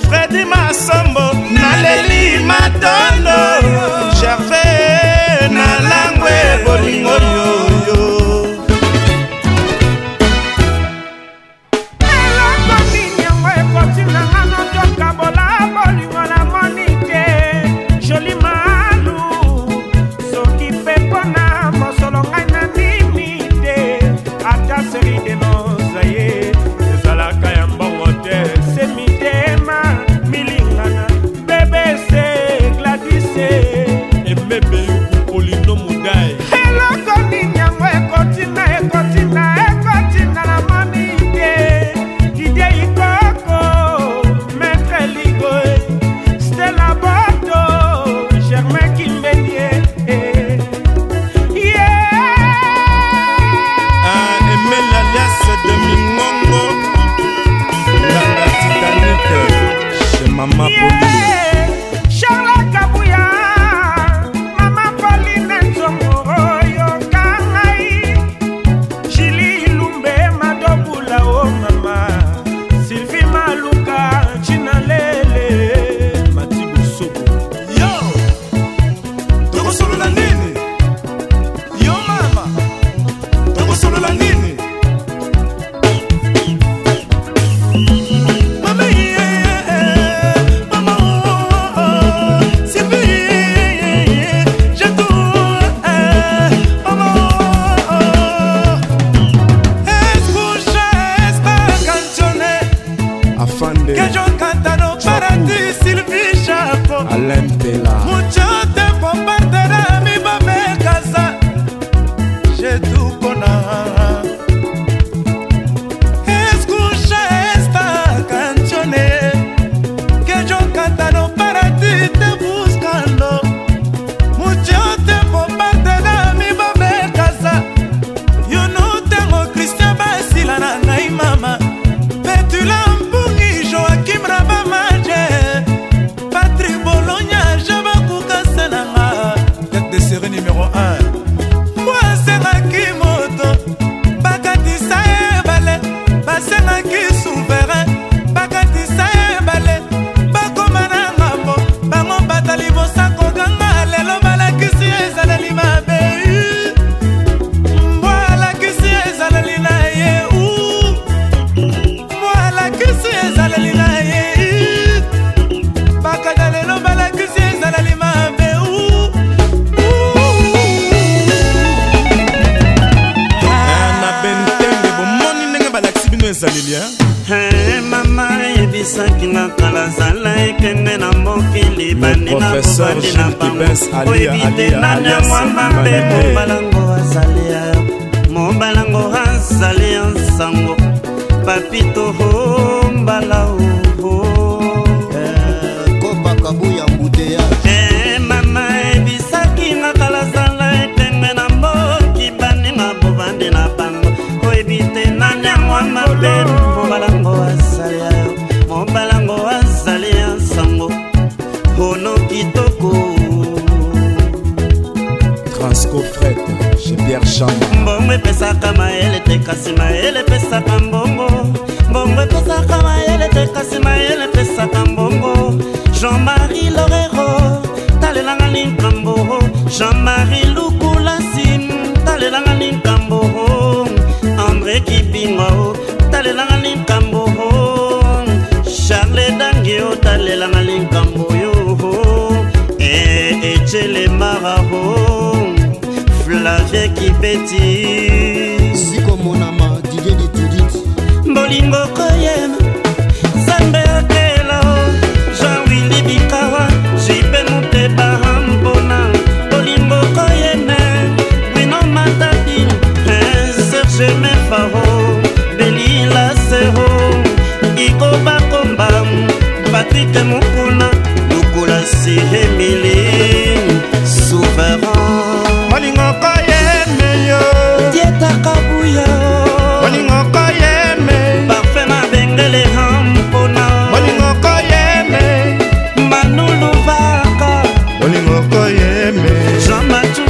fredi masombo naleli matondo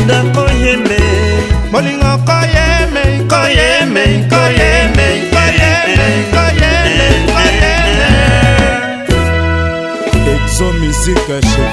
banda koyeme molingo koyeme koyeme koyeme koyeme koyeme koyeme exo musique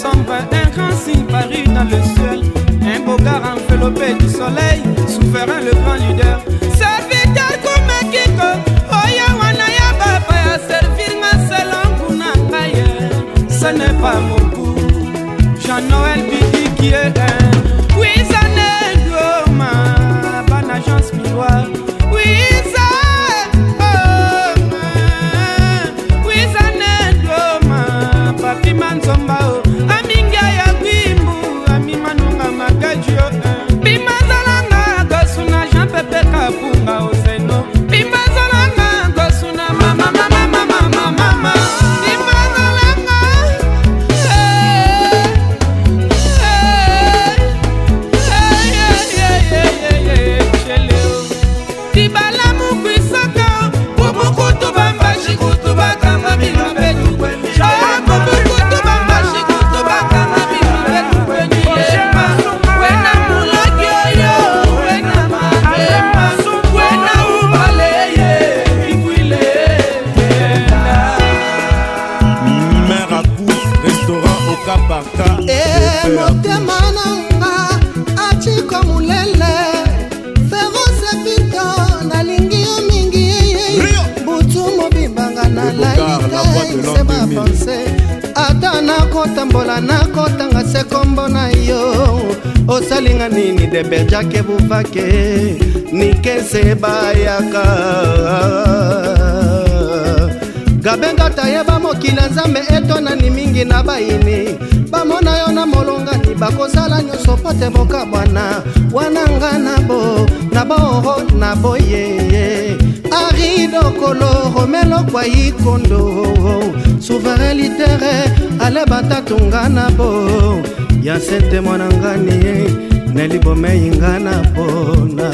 sombre, un grand signe parut dans le ciel. Un bogard enveloppé du soleil, souverain le grand leader. Serviteur comme Kiko, Oya Wanaya Baba, servir ma selanguna ailleurs. Ce n'est pas mon coup. Jean-Noël Bidi qui est un. deberjake bufake nikese bayaka gabenga tayeba mokili nzambe etonani mingi na bayini bamona yo na molongani bakozala nyonso po te bokabwana wana nga na bo na boro na boye aridokolo romelo kwai kondo souverain litere ale batatunga na bo ya sete mwana ngani nelibomei nga na pona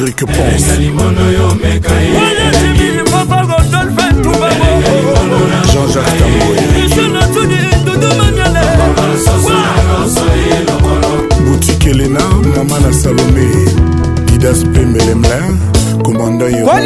Patrick Ponce Jean-Jacques Tamboué Boutique Elena, Maman à Salomé Didas P. Melemlin, commandant Yoron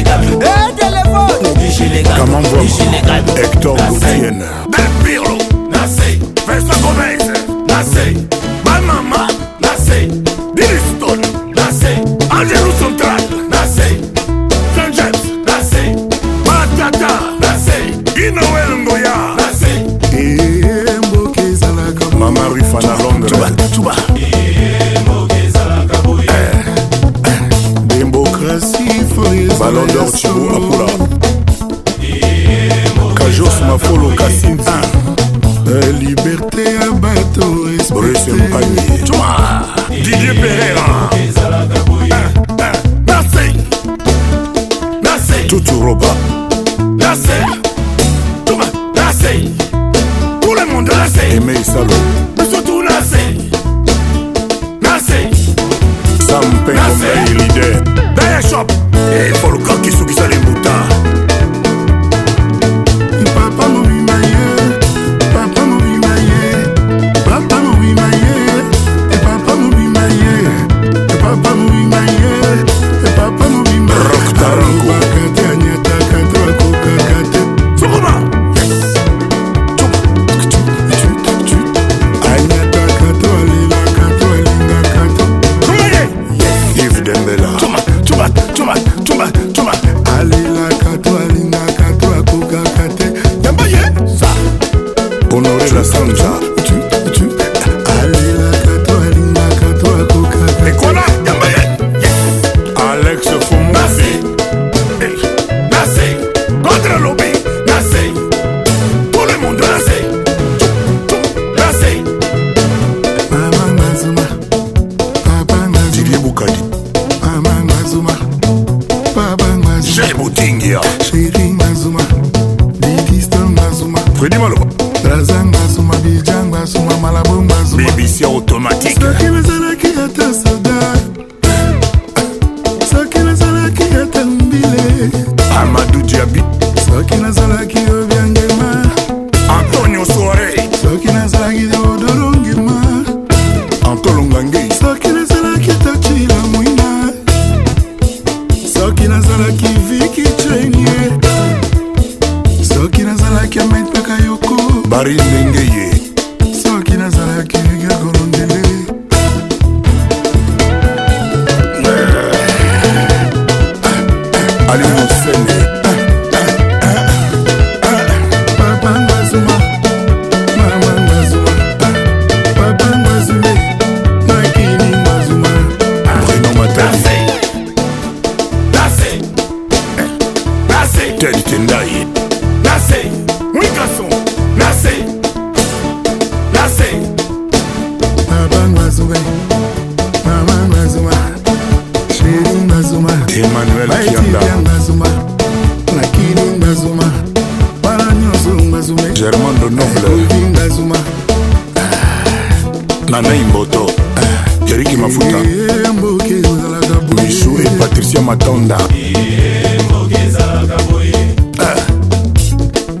les camions. Eh, téléphone. Obligez les camions. Comment voir Hector Gautienne. Del Pirlo. Nassé. Vincent Gomez. Nassé.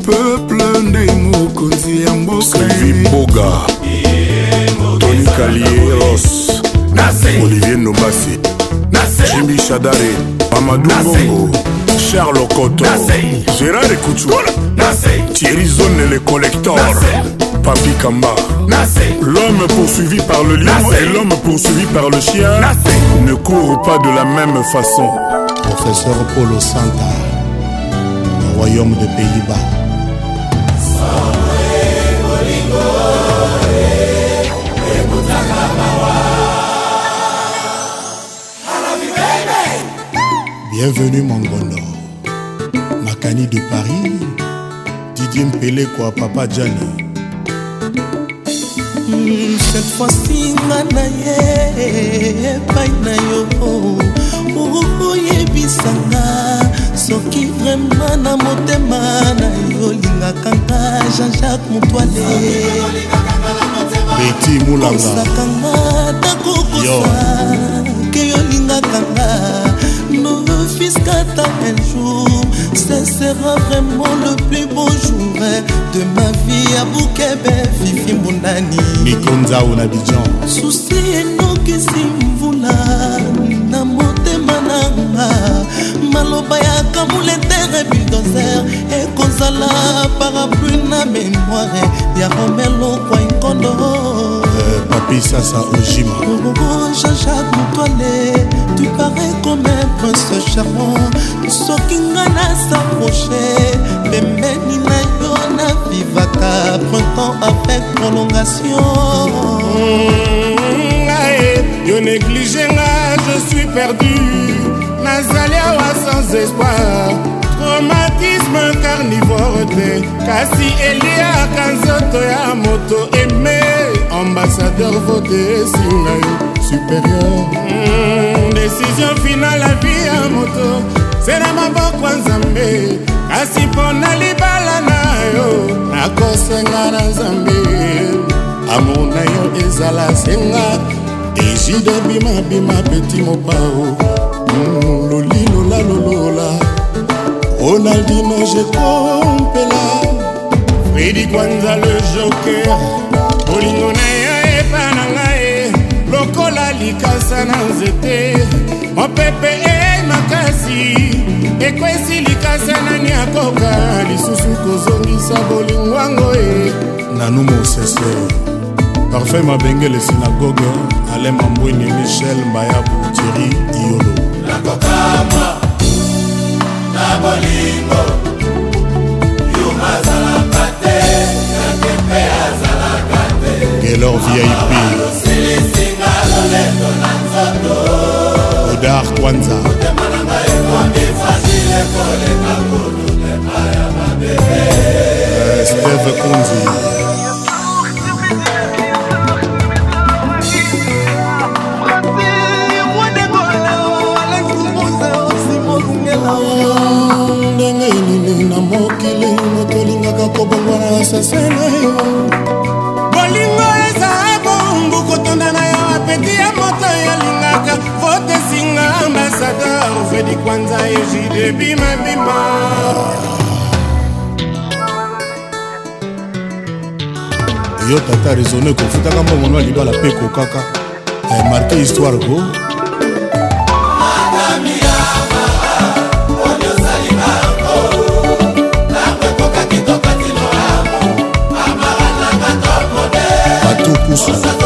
Peuple des mokonzi viboga Tony Kalieros Olivier Nomasi. Jimmy Shadare Amadou Bongo Charles Coto Gérard Ekoutou Thierry Zone le collector Papi Kamba L'homme poursuivi par le lion et l'homme poursuivi par le chien ne courent pas de la même façon Professeur Polo Santa, le royaume des Pays-Bas. Bienvenue Mongondo. Makani de Paris, Didier Mpele quoi Papa Gianni. Cette fois-ci, nga na ye, epai na yo. amour oyebisanga soki vraimen na motema na yo olingaka nga jean-jacques motoale beti mulangaosaka nga nakokosa ke yolingaka nga nofiscata un jour ce sera vraiment le plus beau jour de ma vie ya bukebe fifi mbundani mikonzao na bijan susi enokisi mvula nanga maloba ya kamuletere buldozer ekozala parapluie na memoire ya romelokwa inkondo papisasa ojima jean-jacques motoale tu parais comme un prince charmant soki nga nasaproche pembeni na yo na vivaka printemps avec prolongation yo mmh, néglige nga je suis perdu nazali awa sans espoir traumatisme carnivore te kasi eliaka nzoto ya moto eme ambassadeur vote esinga yo supérieur mm, décision finale avi ya moto se na maboko ya nzambe kasi mpona libala na yo nakosenga na nzambe amour na yo ezala senga ejide bimabima peti mopao mm. Ronaldinho jekompela Freddy Kwanza le joker bolingo na ye epa na ngai lokola likasa na nzete mopepe e makasi ekwesi likasa nani akoka lisusu kozongisa bolingwango e nanu mosese parfum mabenge le synagogue ale mambwini michel mbayabu tieri iyolo nakokama bolingo yo azalaka te yake mpe azalaka te gelor vip osilisinga lolendo na nzoto odar kwanza motema na ngai ekomi fasile koleka kolutepa ya mabebe euh, steve kunzi na mokili tolingaka kobongwa na sase na yo bolingo eza bongu kotonda na yo apeti ya moto yalingaka fotesinga ambasador fredi kwanza ejide bimabima yo tata resone kofutaka mbongono ya libala mpe kokaka eh, marke histoire ko discurso.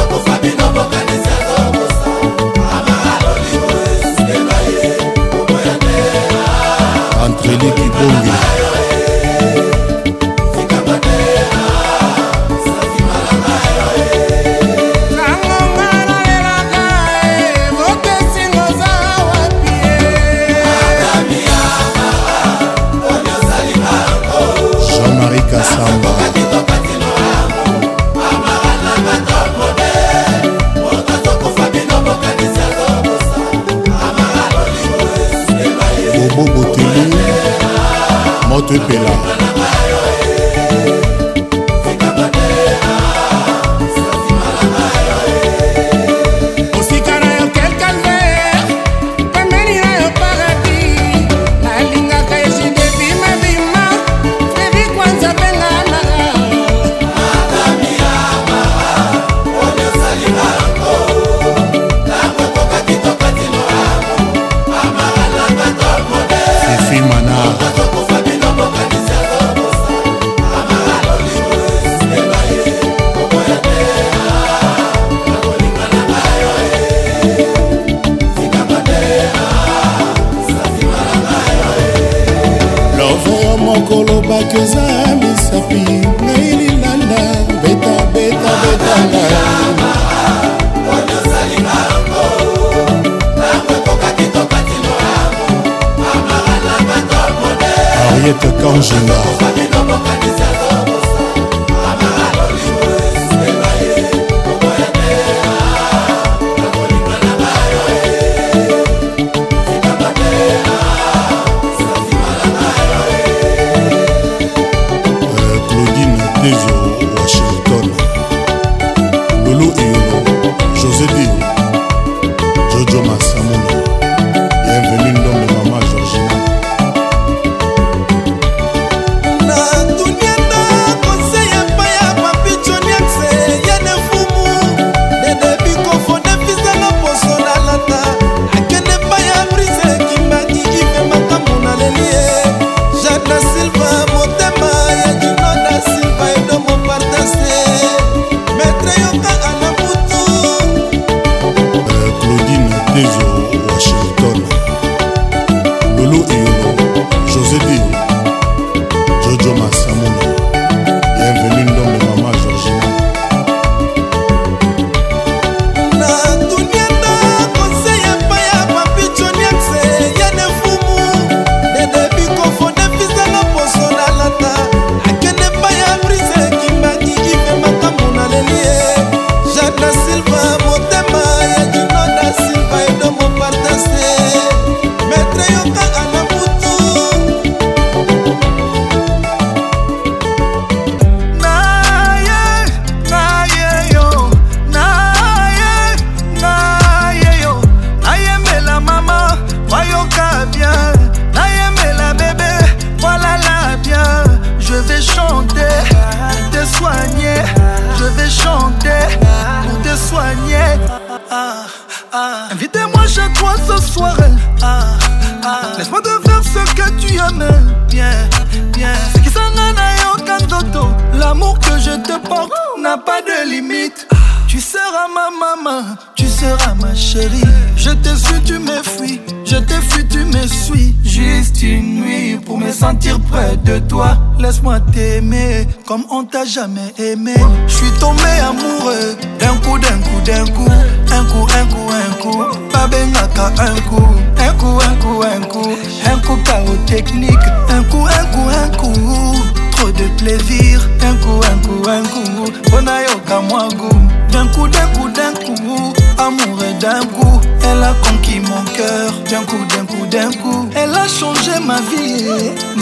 当时那。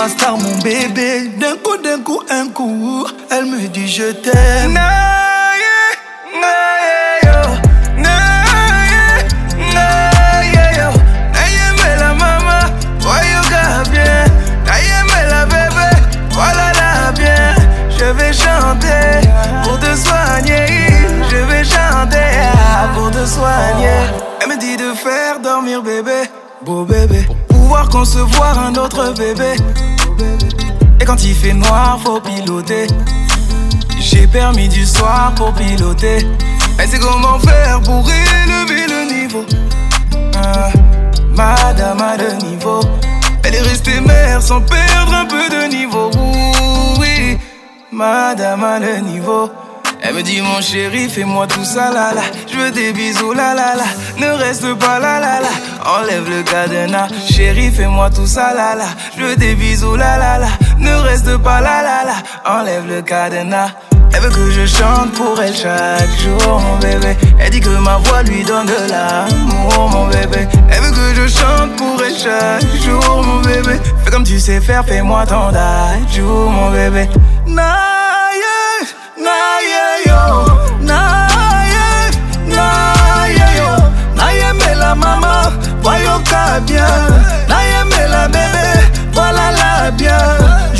ma star, mon bébé. D'un coup, d'un coup, un coup, elle me dit je t'aime. Si fait noir, faut piloter. J'ai permis du soir pour piloter. Elle sait comment faire pour élever le niveau. Hein, madame a le niveau. Elle est restée mère sans perdre un peu de niveau. Oui, madame a le niveau. Elle me dit mon chéri, fais-moi tout ça là là. Je veux des bisous là là là. Ne reste pas là là là. Enlève le cadenas, chéri, fais-moi tout ça là là. Je veux des bisous la là là. Ne reste pas là là là, enlève le cadenas. Elle veut que je chante pour elle chaque jour, mon bébé. Elle dit que ma voix lui donne de l'amour, mon bébé. Elle veut que je chante pour elle chaque jour, mon bébé. Fais comme tu sais faire, fais-moi ton jour, mon bébé. Naïe, naïe, yo. Naïe, naïe, yo. Naïe, mais la maman, voyons qu'à bien. Naïe, mais la bébé, voilà la bien.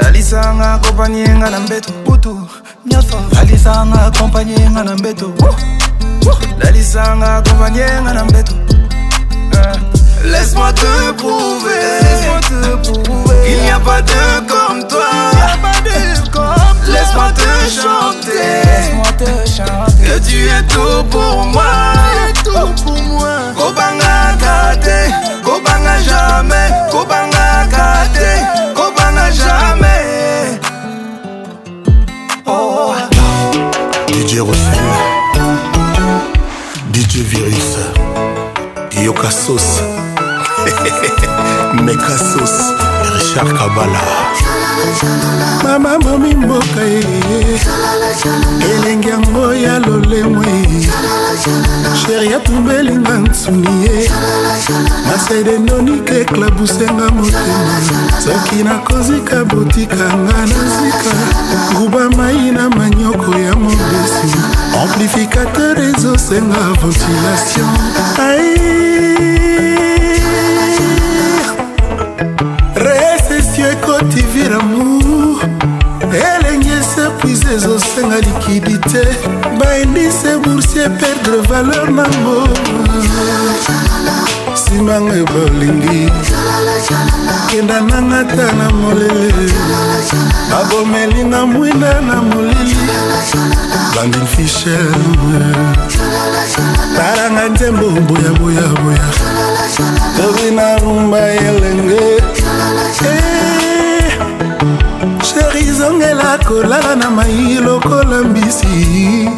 alisanga akompanye nga na mbeto butu nyonso alisanga akompanye nga na mbeto lalisanga akompanye nga na mbeto eh. Laisse-moi te prouver, Laisse Il n'y a pas de comme toi. Laisse-moi te chanter, Que tu es tout pour moi, tout pour moi. Kobanga gâté, Kobanga mekasos (laughs) mekasos richard kabala mama momi mboka ye elengi yango ya lolemo ye sheri atumbelinga nsuni ye masedenonike klabusenga motema soki nakozika botikanga nazika gruba mai na manyoko ya mobesi amplificateur ezosenga ventilation ai vie lamour elenge sepuise ezosenga likidité baindise boursier perdre valeur nango simanga bolingi kenda nanga ta na molele babomelinga mwinda na molili landin fisher talanga nzembo boyaboyaboya tori na rumba elenge kolela kolala na mai lokola mbisi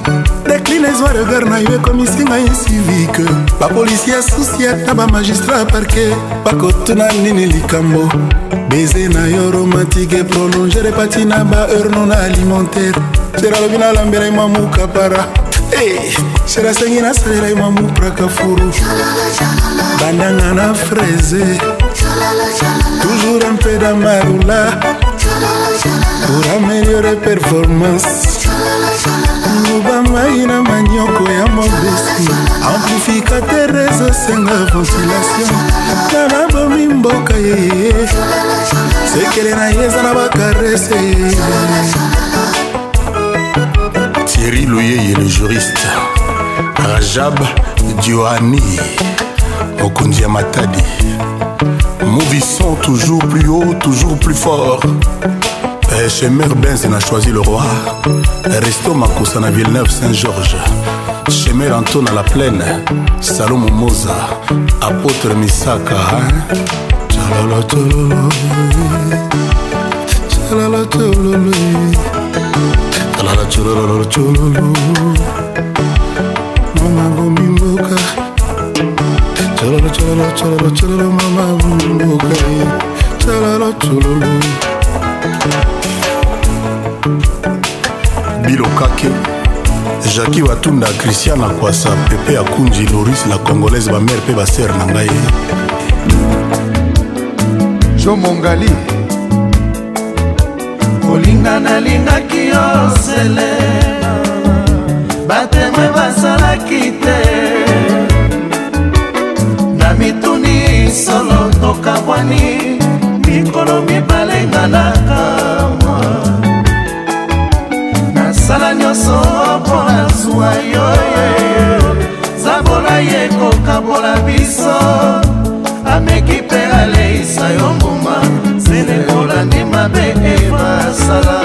deklinaizwa regard na yo ekomisi ngai civike bapolisi asusi ata bamagistrat parke bakotuna nini likambo beze na yo romantique prolonge repati na baheure non alimentaire sera lobi nalambelai mwa mukapara eh, sera sengi nasalelai mwa mupraka furu bandanga na fraise toujours un peu damarula pour améliorer performance lobamba ina manioko ya mobesi amplificateur ezosenga ventilation ta nabomi mboka ye sekele na ye eza na bakarese thierry loyeye le juriste rajab dioani mokonzi ya matadi mouvissons toujours plus haut toujours plus fort Eh, chez Mère Benz na choisi le roi resto makosa na villeneuve saint-georges chemel anton à la plaine salomo moza apôtre misaka mama vumimboka mama vumimboka bilokake jaki batunda christian akwasa pepe akunji loris la congolaise bamare mpe basere na ngai jo mongali kolinga nalingaki yo sele bateme basalaki te na mituni solo tokabwani mikolo mibale nganaka mwa nasala nyonso mpona zwa yo zabola ye kokabola biso ameki mpe aleisa yo mbuma zelekolandi mabe eva asala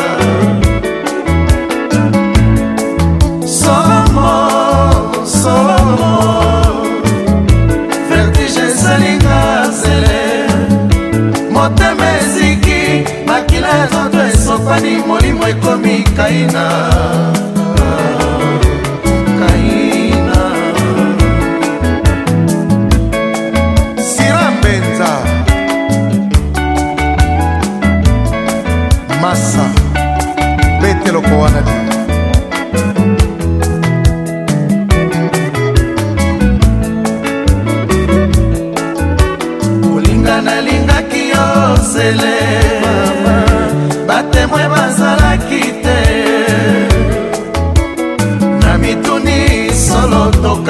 motema eziki makila ya nzoto esopani molimo ekomi kaina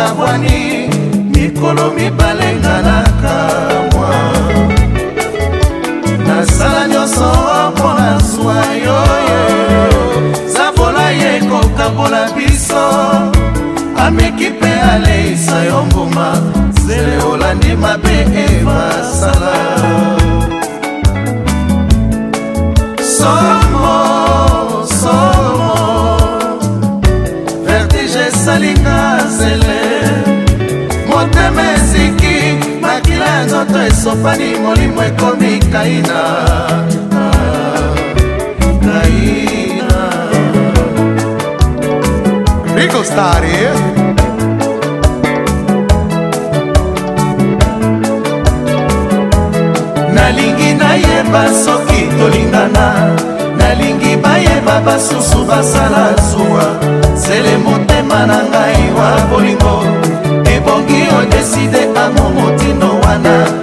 na bwani mikolo mibale ngalaka mwa nasala nyonso mpo na zwa yo zabola ye kokabola biso ameki mpe aleisa yo mbuma zele olandi mabe evasala somo somo vertige esalinga zele moto esopani molimo ekomi kaina kaina rico stari eh? nalingi nayeba soki tolingana nalingi bayeba basusu basala zuwa sele motema na ngai wa bolingo ebongi odeside ango motindo wana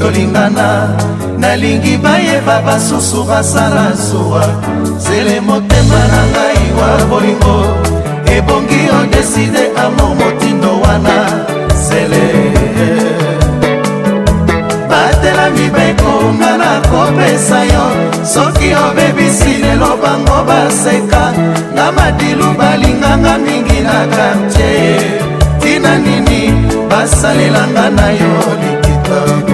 tolingana nalingi bayeba basusu basala zuwa zele motema na ngai wa bolingo ebongi odeside amo motindo wana zele batelami bekonga na kopesa yo soki obebisi lelo bango baseka na madilu balinganga mingi na kartie tina nini basalelanga na yo likita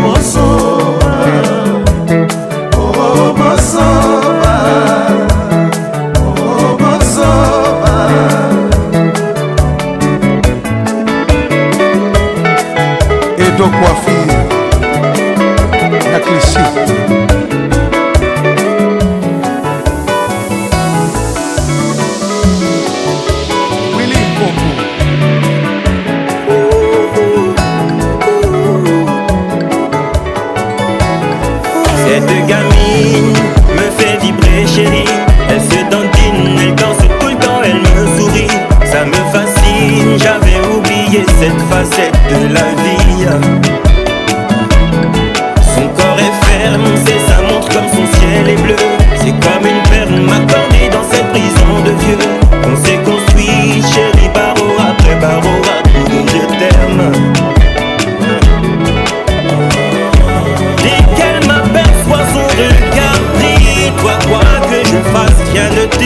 coiffure La clé, Cette gamine me fait vibrer chérie Elle se dandine, elle danse tout le temps, elle me sourit Ça me fascine, j'avais oublié cette facette de la vie son corps est ferme, c'est sa montre comme son ciel est bleu. C'est comme une perle m'accordée dans cette prison de vieux. On s'est construit, chérie, barreau après barreau, à tout de je ma Dès qu'elle m'aperçoit son regard, dis-toi quoi que je fasse, rien ne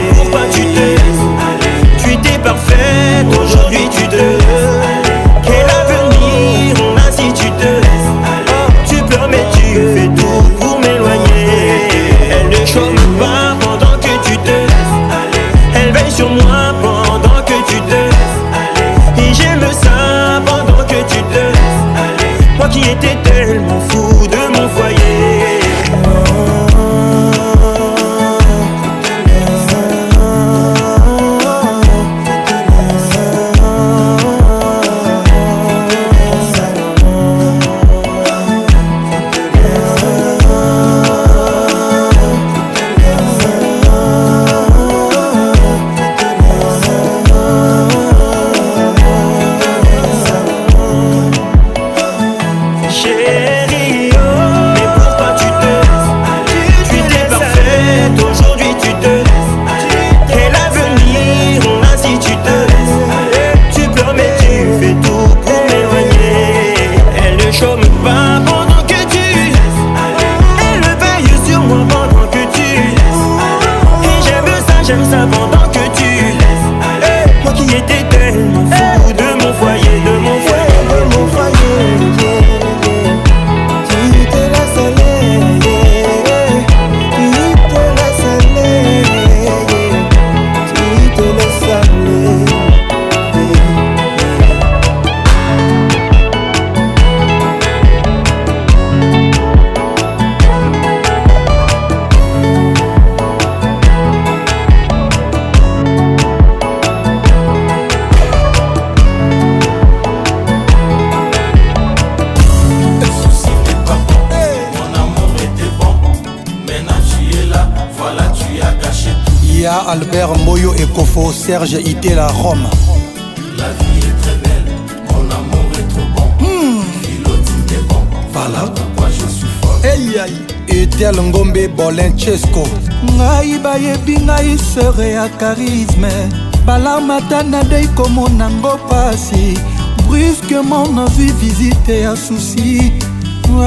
shit. au Serge Itela Rome. La vie est très belle, mon amour est trop bon. Mmh. Philotine est bon, voilà pourquoi je suis fort. Hey, hey. Etel Ngombe Bolenchesco. ngai bayebi ngai sere ya charisme balarme ata nadei komonango pasi brusquement nazwi visite ya susi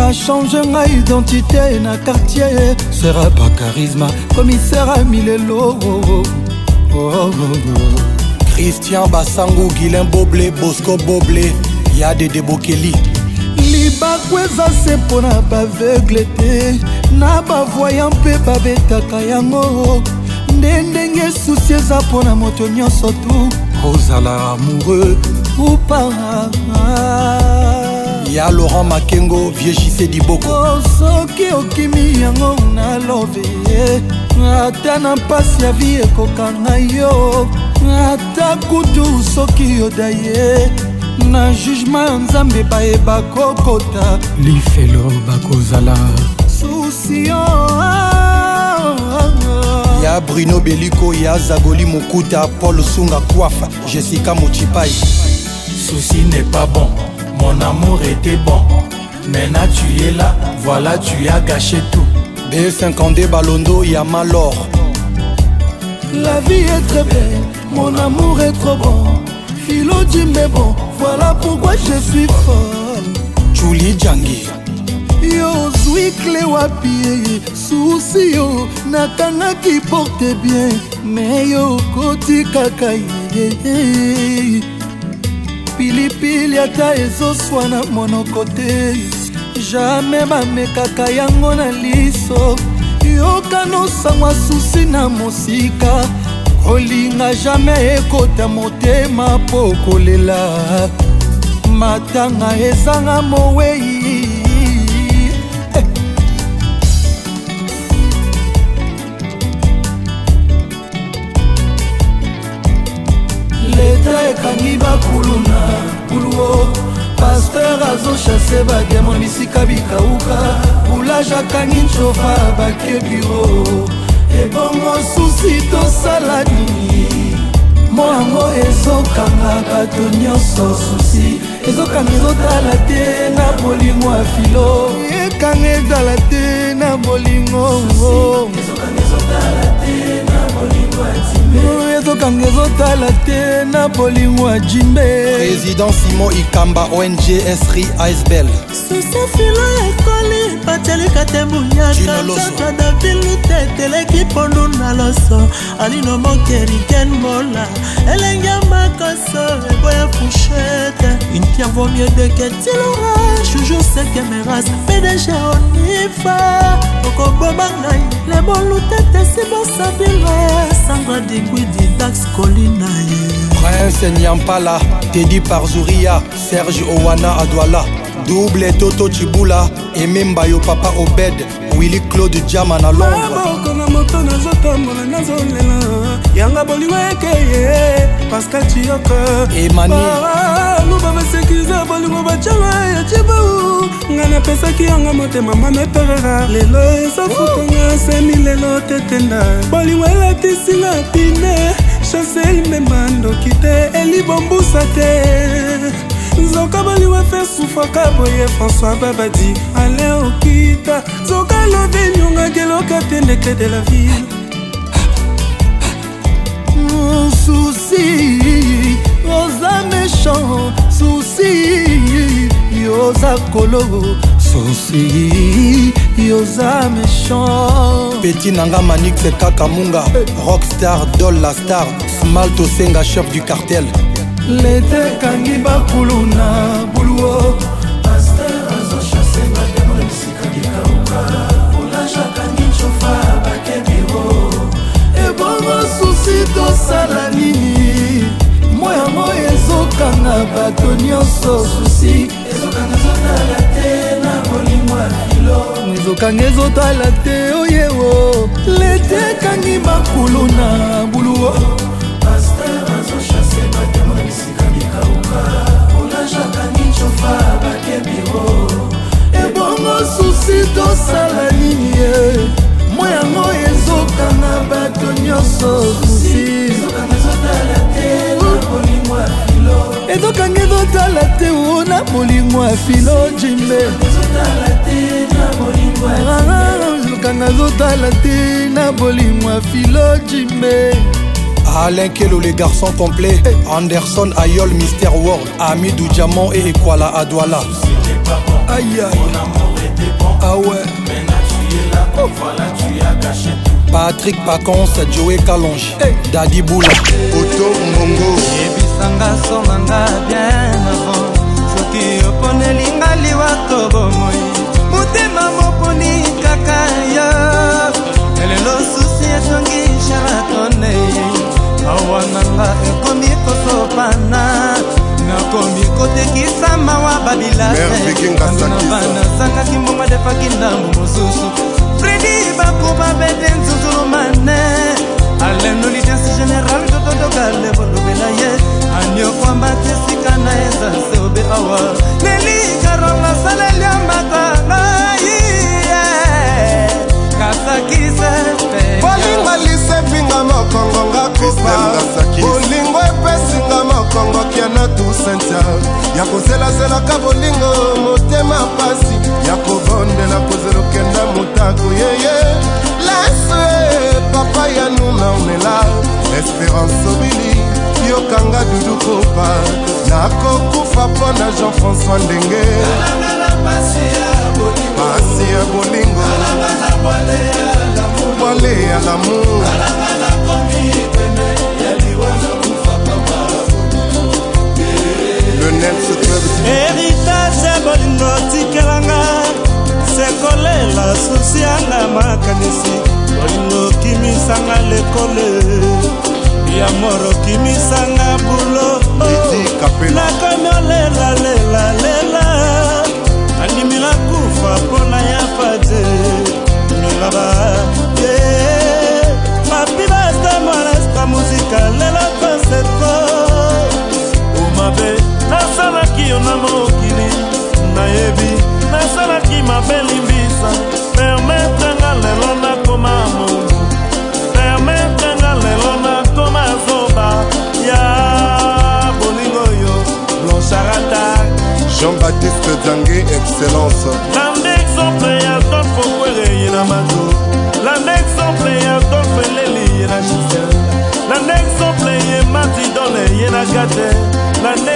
achange ngai identité na quartier sera ba charisme komisere milelo oh, oh, christian basango guilin boble bosco boble ya dede bokeli libaku eza se mpo na baveugle te na bavoya mpe babetaka yango nde ndenge susi eza mpo na moto nyonso tu ozala amoureux ou pas ya laurent makengo viegise diboko oh, soki okimi yango na love ata na mpasi ya vi ekokanga yo ata kutu soki yoda ye na jugema ya nzambe bayeba kokota lifelo bakozala susio ya bruno beliko ya zagoli mokuta paul sunga kwafa jessica mochipai souci n'est pas bon mon amour était bon mais na tu es là voilà tu as gâché tout Et 50 des balondo, y'a malor. La vie est très belle, mon amour est trop bon. Philo dit mais bon, voilà pourquoi je suis folle. Julie Djangi. yo ozwi kle wapi eh, susi yo nakangaki porte bien me yo okoti kaka ye eh, eh, pilipili ata ezoswana monoko te jamai bamekaka yango na liso yoka nosangwa susi na mosika kolinga jamai ekota motema mpo kolela matanga ezanga mowei plage akangi ncova bake biro ebongo susi tosala nini moango ezokanga bato nyonso susi ezokanga ezotala te na bolingo ya filo ekanga ezala te na bolingo ezokanga ezotala oh, te na bolingo ya jimbe président simon ikamba ong sri icebel susefilo ekoli otelika te muyaka mtoto davilute eteleki pondu na loso alino mokeriken mola elenge makoso eboya fushete intia vomie deketilora juju sekemeras pdg onifa okoboma ngai lebolutete sibosabile sandra digwidi dax kolina ye prince nyampala tedi parzuria serge owana adwala double toto cibula ememba yo papa obed willi claude jama na londreboko na moto nazotambola nazolela yanga bolingo ekeye pascal ciyoko emaniluba basekirize bolingo bacama ya cibau ngai napesaki yanga motema mameperera lelo ezafutanga semi lelo tetenda bolingo elatisinga pine chase elimema ndoki te elibombusa te nzoka boliwa fe sufaka boye françois babadi ale okita nzoka lobe nyongageloka te ndeke de la ville susi oza méchant susi yoza kolo susi yoza méchant peti nanga manixe kaka munga rockstar dol la star smalt osenga chef du cartel lete ekangi bakulu na buluo paster azochase bademo na bisika likauka kolage akangi cofa bakebiro ebongo susi tosala nini mo yango ezokanga bato nyonso susi ezokanga ezotala te na molimo ya filo ezokanga ezotala te oyewo lete ekangi bakulu na buluo bato nyonso kusi ezokanga ezotala te o na bolingo ya filo jimbe ezokanga ezotala te na bolingo ya filo jimbe Alain Kelo, les garçons complets hey. Anderson, Ayol, Mister World Amidou Diamant et Ekwala Adwala Aïe aïe Mon amour était bon Ah ouais Maintenant tu es là, oh. voilà tu as gâché tout patrik pacon sadioe kalonge hey. dadi bula oto mongo yebisanga sonanga bien avant soki oponelinga liwa to bomoi motema moponi kaka yo elelo susi etongi sharatone awa nanga ekomi kosopana nakomi kotekisa mawa babilase na bana sangaki mbongo defaki ndambu mosusu fredi bakoma bete nzunzulu mane aleno lidensi general tototoka lebolobela ye aniokwamba te esika na eza seobe awa nelikaronga saleliambaka ngai kasakise bolinga lisepinga mokongo nga kopa nanga mokongo kiana tusensa ya koselaselaka bolingo motema pasi ya kobondela kozelokenda motaku yeye lase papa ya nuna onela espérance obili yokanga dudu kopa nakokufa mpo na jean-françois ndenge pasi ya bolingo bwale ya lamour heritage ya bolingo tikelanga sekolela sosianga makanisi bolingo kimisanga lekole ya moro kimisanga bulo nakomi olela lela lela nandimila kufa mpona ya fade milaba ye mapibasta molesta muzika lelapa nasalaki yo na mokili nayebi nasalaki mabe limbisa permetanga lelo nakoma mondu permetanga lelo nakoma zoba ya bolingo oyo blancharata jean-baptiste zange excellence lande exemple ya adolfe okwere ye na mato lande exemple ya adolfe leli ye na gisel lande exemple ye matidole ye na gate lande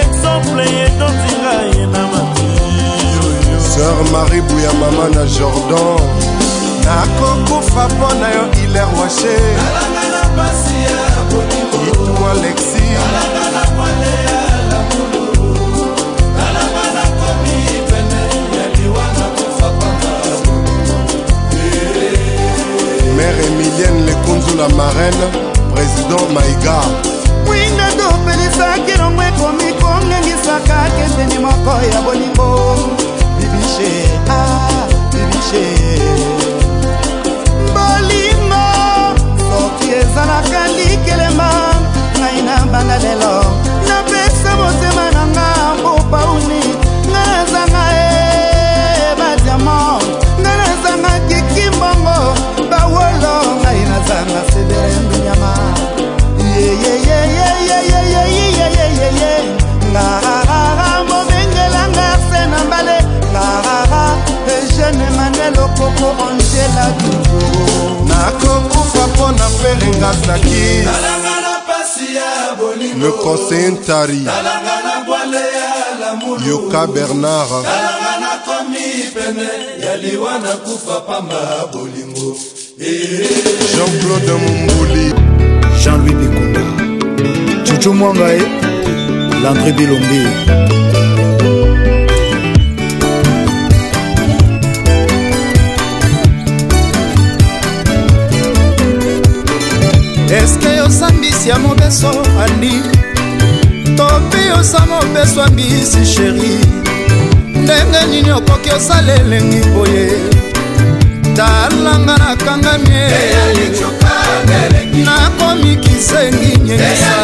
sœur marie buya mama na jordan nakokufa mpo na yo iler washe itu alexi mère emilienne lekunzu la marraine président maïga winga topelisa kilongo ekomiko ezalaka keseni moko ya bolingo bibishe ah, bibishe bolingo soki ezalaka likelema ngai na banda lelo napesa motema na nakoko onzela dutu nakokufa mpo na fere ngasaki le conseil ntari yoka bernard jean-claude mombuli jean-louis bikunda cucu mwangae landré bilombe ya mobeso andi topi osa mobeso ambisi sheri ndenge nini okoki osala elengi boye talanga nakangamie nakomi kisengi nyengisa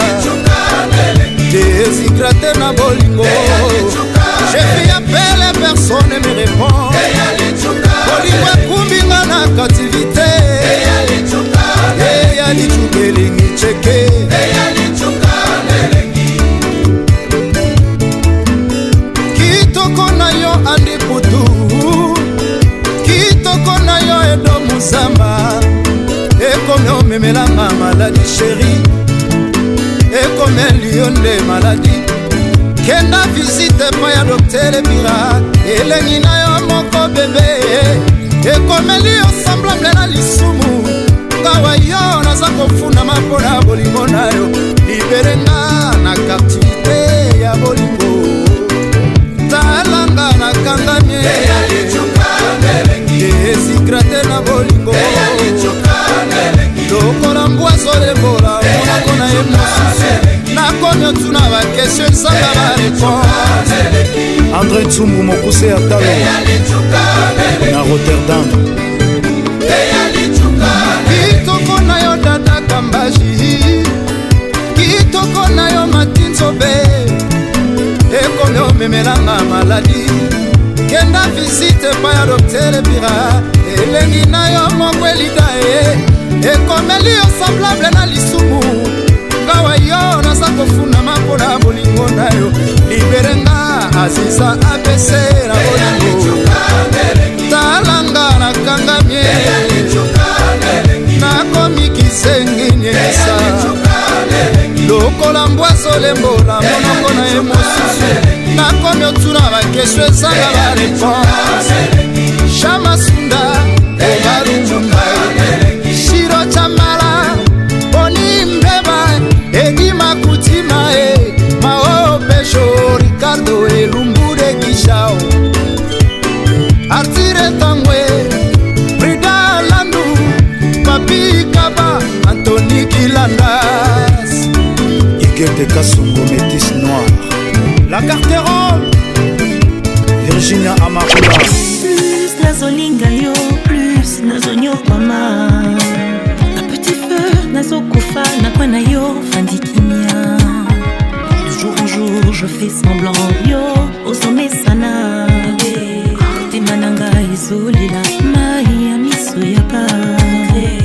désigrate na bolingo je suis appelé personne me répond basanga baleko andré tsumbu mokuse ya talo na rotterdam kitoko na yo dada kambaji kitoko na yo matinzobe ekomi omemelanga maladi kenda visite epai ya doktere pira elengi na yo moko elida ye ekomeli yo semblable na lisumu yo naza kofunama mpona bolingo na yo liberenga aziza abc na bolingo talanga nakangamie nakomi kisengi nyesa lokola mbwaso lembola monoko na ye mosusu nakomi otuna bakesho ezanga bareponse chamasunda Tete Kasungo métis noir La carterole Virginia Amakula Plus nazolinga yo plus nazonyokama na petit feu nazokufa na kwa na yo fandikimia De jour en jour je fais semblant yo osomesana motema na ngai ezolela mai ya miso ya pare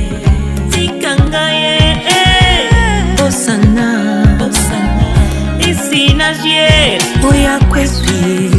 ciel oya kweswie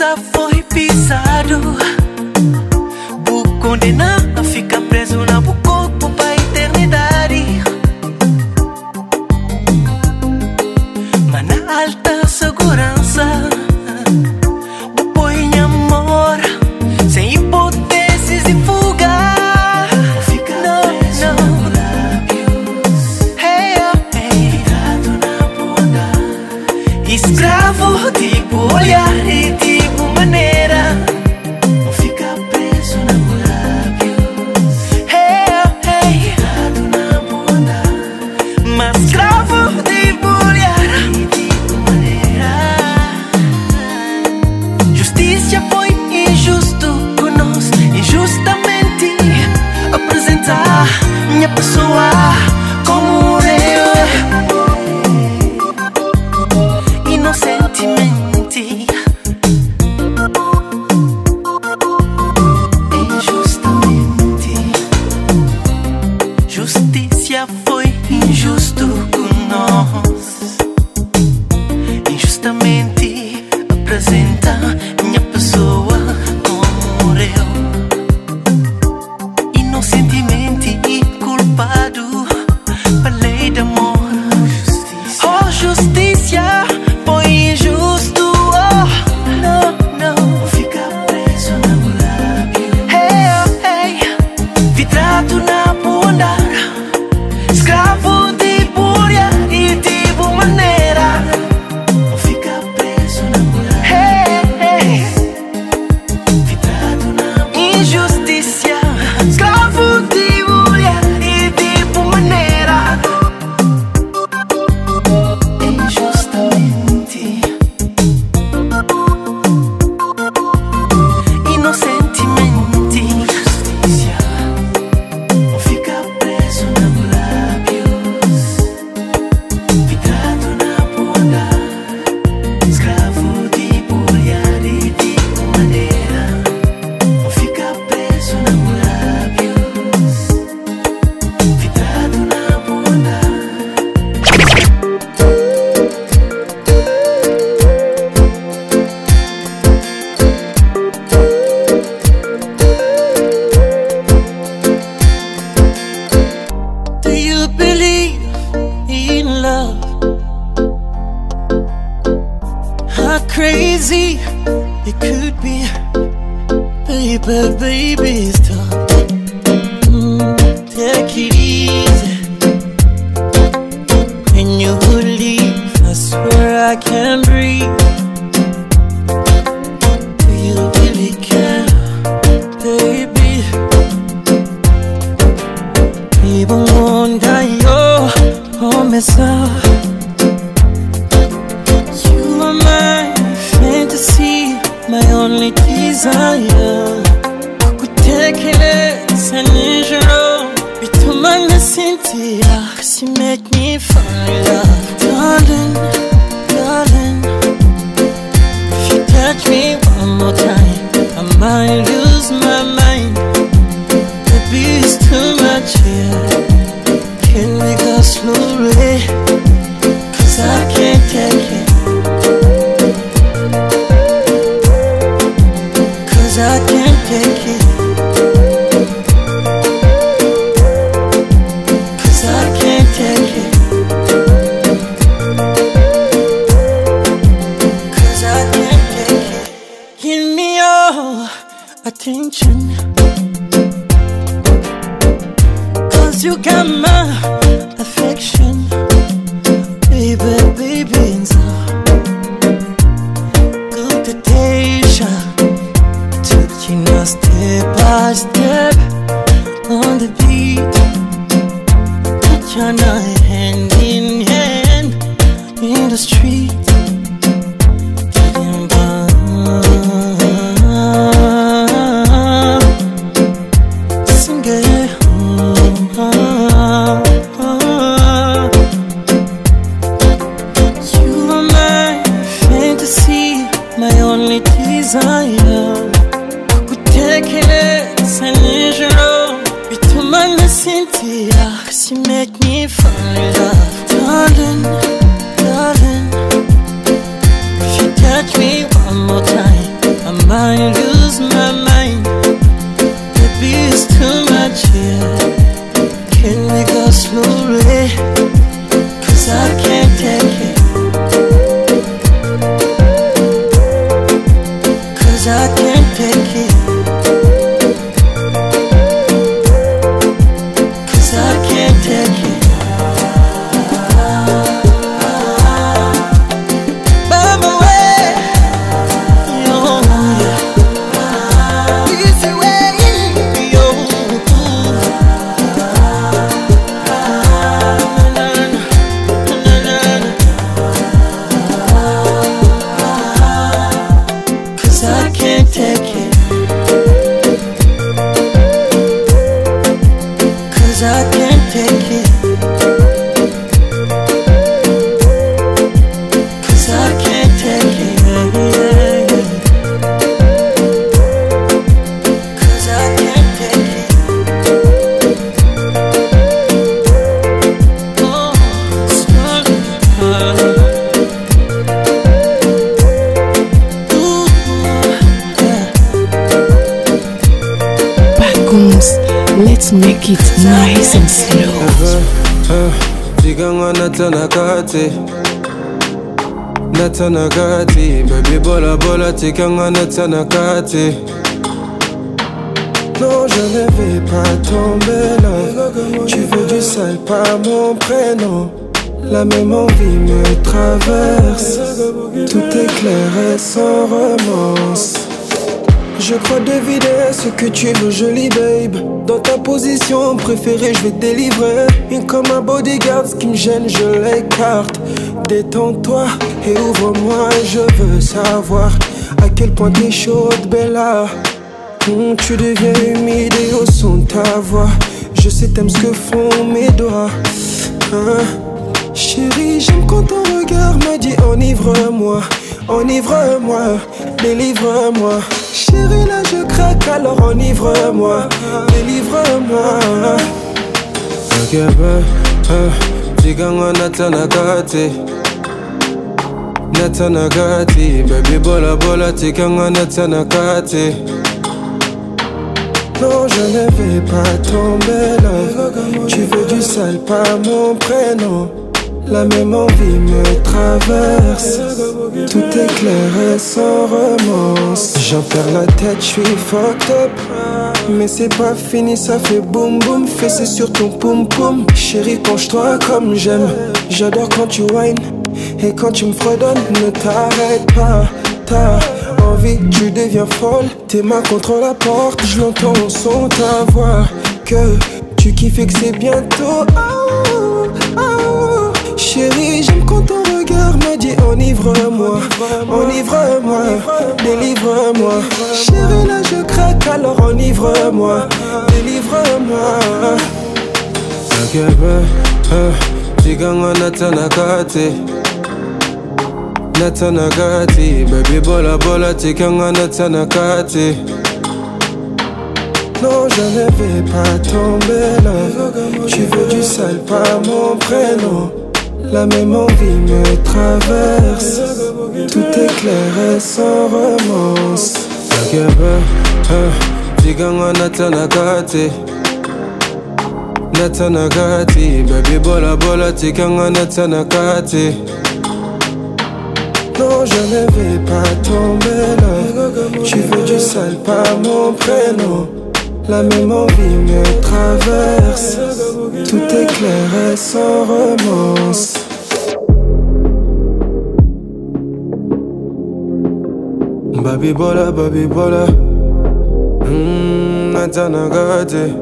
pisa foi pisado Bukonde na Afrika baby non je ne vais pas tomber là Tu veux du sale par mon prénom La même envie me traverse Tout est clair et sans romance je crois deviner ce que tu veux, joli babe. Dans ta position préférée, je vais délivrer. comme un bodyguard, ce qui me gêne, je l'écarte. Détends-toi et ouvre-moi, je veux savoir à quel point t'es chaude, Bella. Hum, tu deviens humide et au son de ta voix. Je sais, t'aimes ce que font mes doigts. Hein? Chérie, j'aime quand ton regard me dit enivre-moi, enivre-moi, délivre-moi. Chérie, là je craque, alors enivre-moi, délivre-moi. Nakebe, jiganga natanagati. Natanagati, baby bola bola, jiganga natanagati. Non, je ne vais pas tomber là. Tu veux du sale, pas mon prénom. La même envie me traverse. Tout est clair et sans remorse. J'en perds la tête, je suis fucked up. Mais c'est pas fini, ça fait boum boum. Fessé sur ton poum poum. Chérie, penche-toi comme j'aime. J'adore quand tu whines et quand tu me fredonnes. Ne t'arrête pas, t'as envie, tu deviens folle. Tes mains contre la porte, je l'entends son ta voix. Que tu kiffes et que c'est bientôt. Oh, oh. Chérie, j'aime quand ton regard me dit enivre-moi, enivre-moi, délivre-moi. Chérie, là je craque, alors enivre-moi, délivre-moi. Nakebe, chiganga eh, natanakate Natanakati, baby bola bola chiganga natanakati Non je ne vais pas tomber là Tu veux du sale, pas mon prénom la même envie me traverse. Tout est clair et sans romance. Eh, Figanga natanagati Baby bola bola tikanga Non je ne vais pas tomber là Tu veux du sale pas mon prénom la même envie me traverse. Tout est clair et sans romance. Babibola, Babibola Nadia bola. Mm,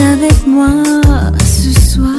avec moi ce soir.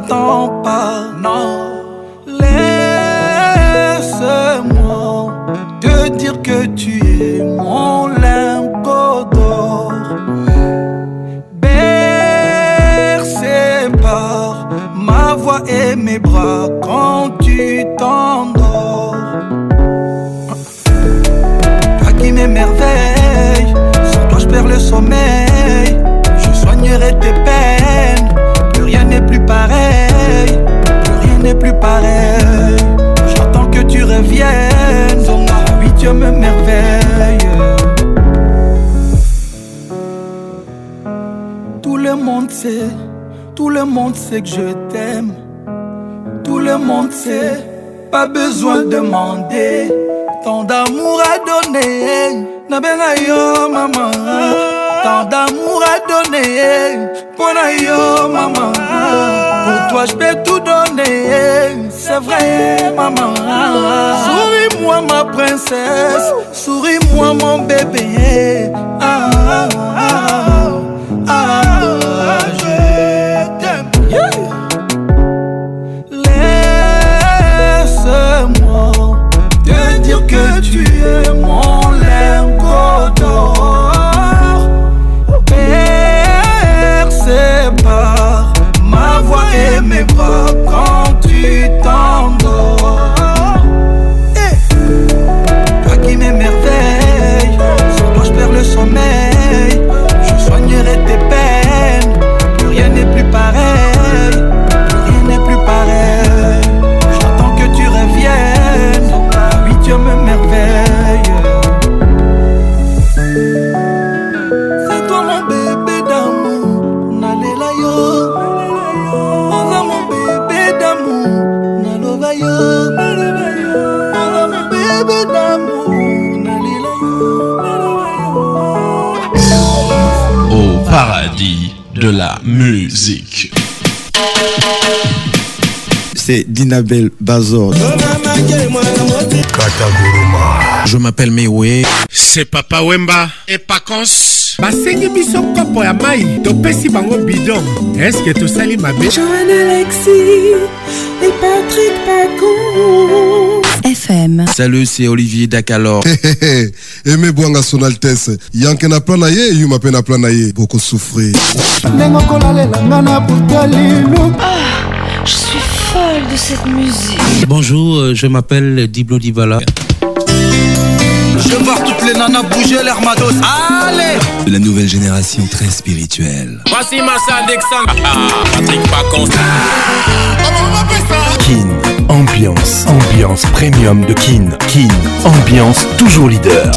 tão pá pas besoin de demander Tant d'amour à donner nabenga yo mama Tant d'amour à donner mpona yo mama Pour toi je peux tout donner C'est vrai maman Souris-moi ma princesse Souris-moi mon bébé ah, ah, ah, ah, ah. d'Inabel Bazor. Je m'appelle Mewe. C'est Papa Wemba et Pacons. basengi biso kopo ya mai topesi bango bidon Est-ce que tu eske tosali mabe joan alexis et Patrick Pako. fm salut c'est olivier dakalor eme (laughs) bwanga sonaltes yanke na plan na ye eyuma mpe na plan na ye bokosufri ndenge okolalelanga na de cette musique. Bonjour, euh, je m'appelle Diblo Dibala. Je vois toutes les nanas bouger l'air matos. Allez la nouvelle génération très spirituelle. Voici ah, ah, Patrick ah! Kin, ambiance, ambiance premium de Kin. Kin, ambiance toujours leader.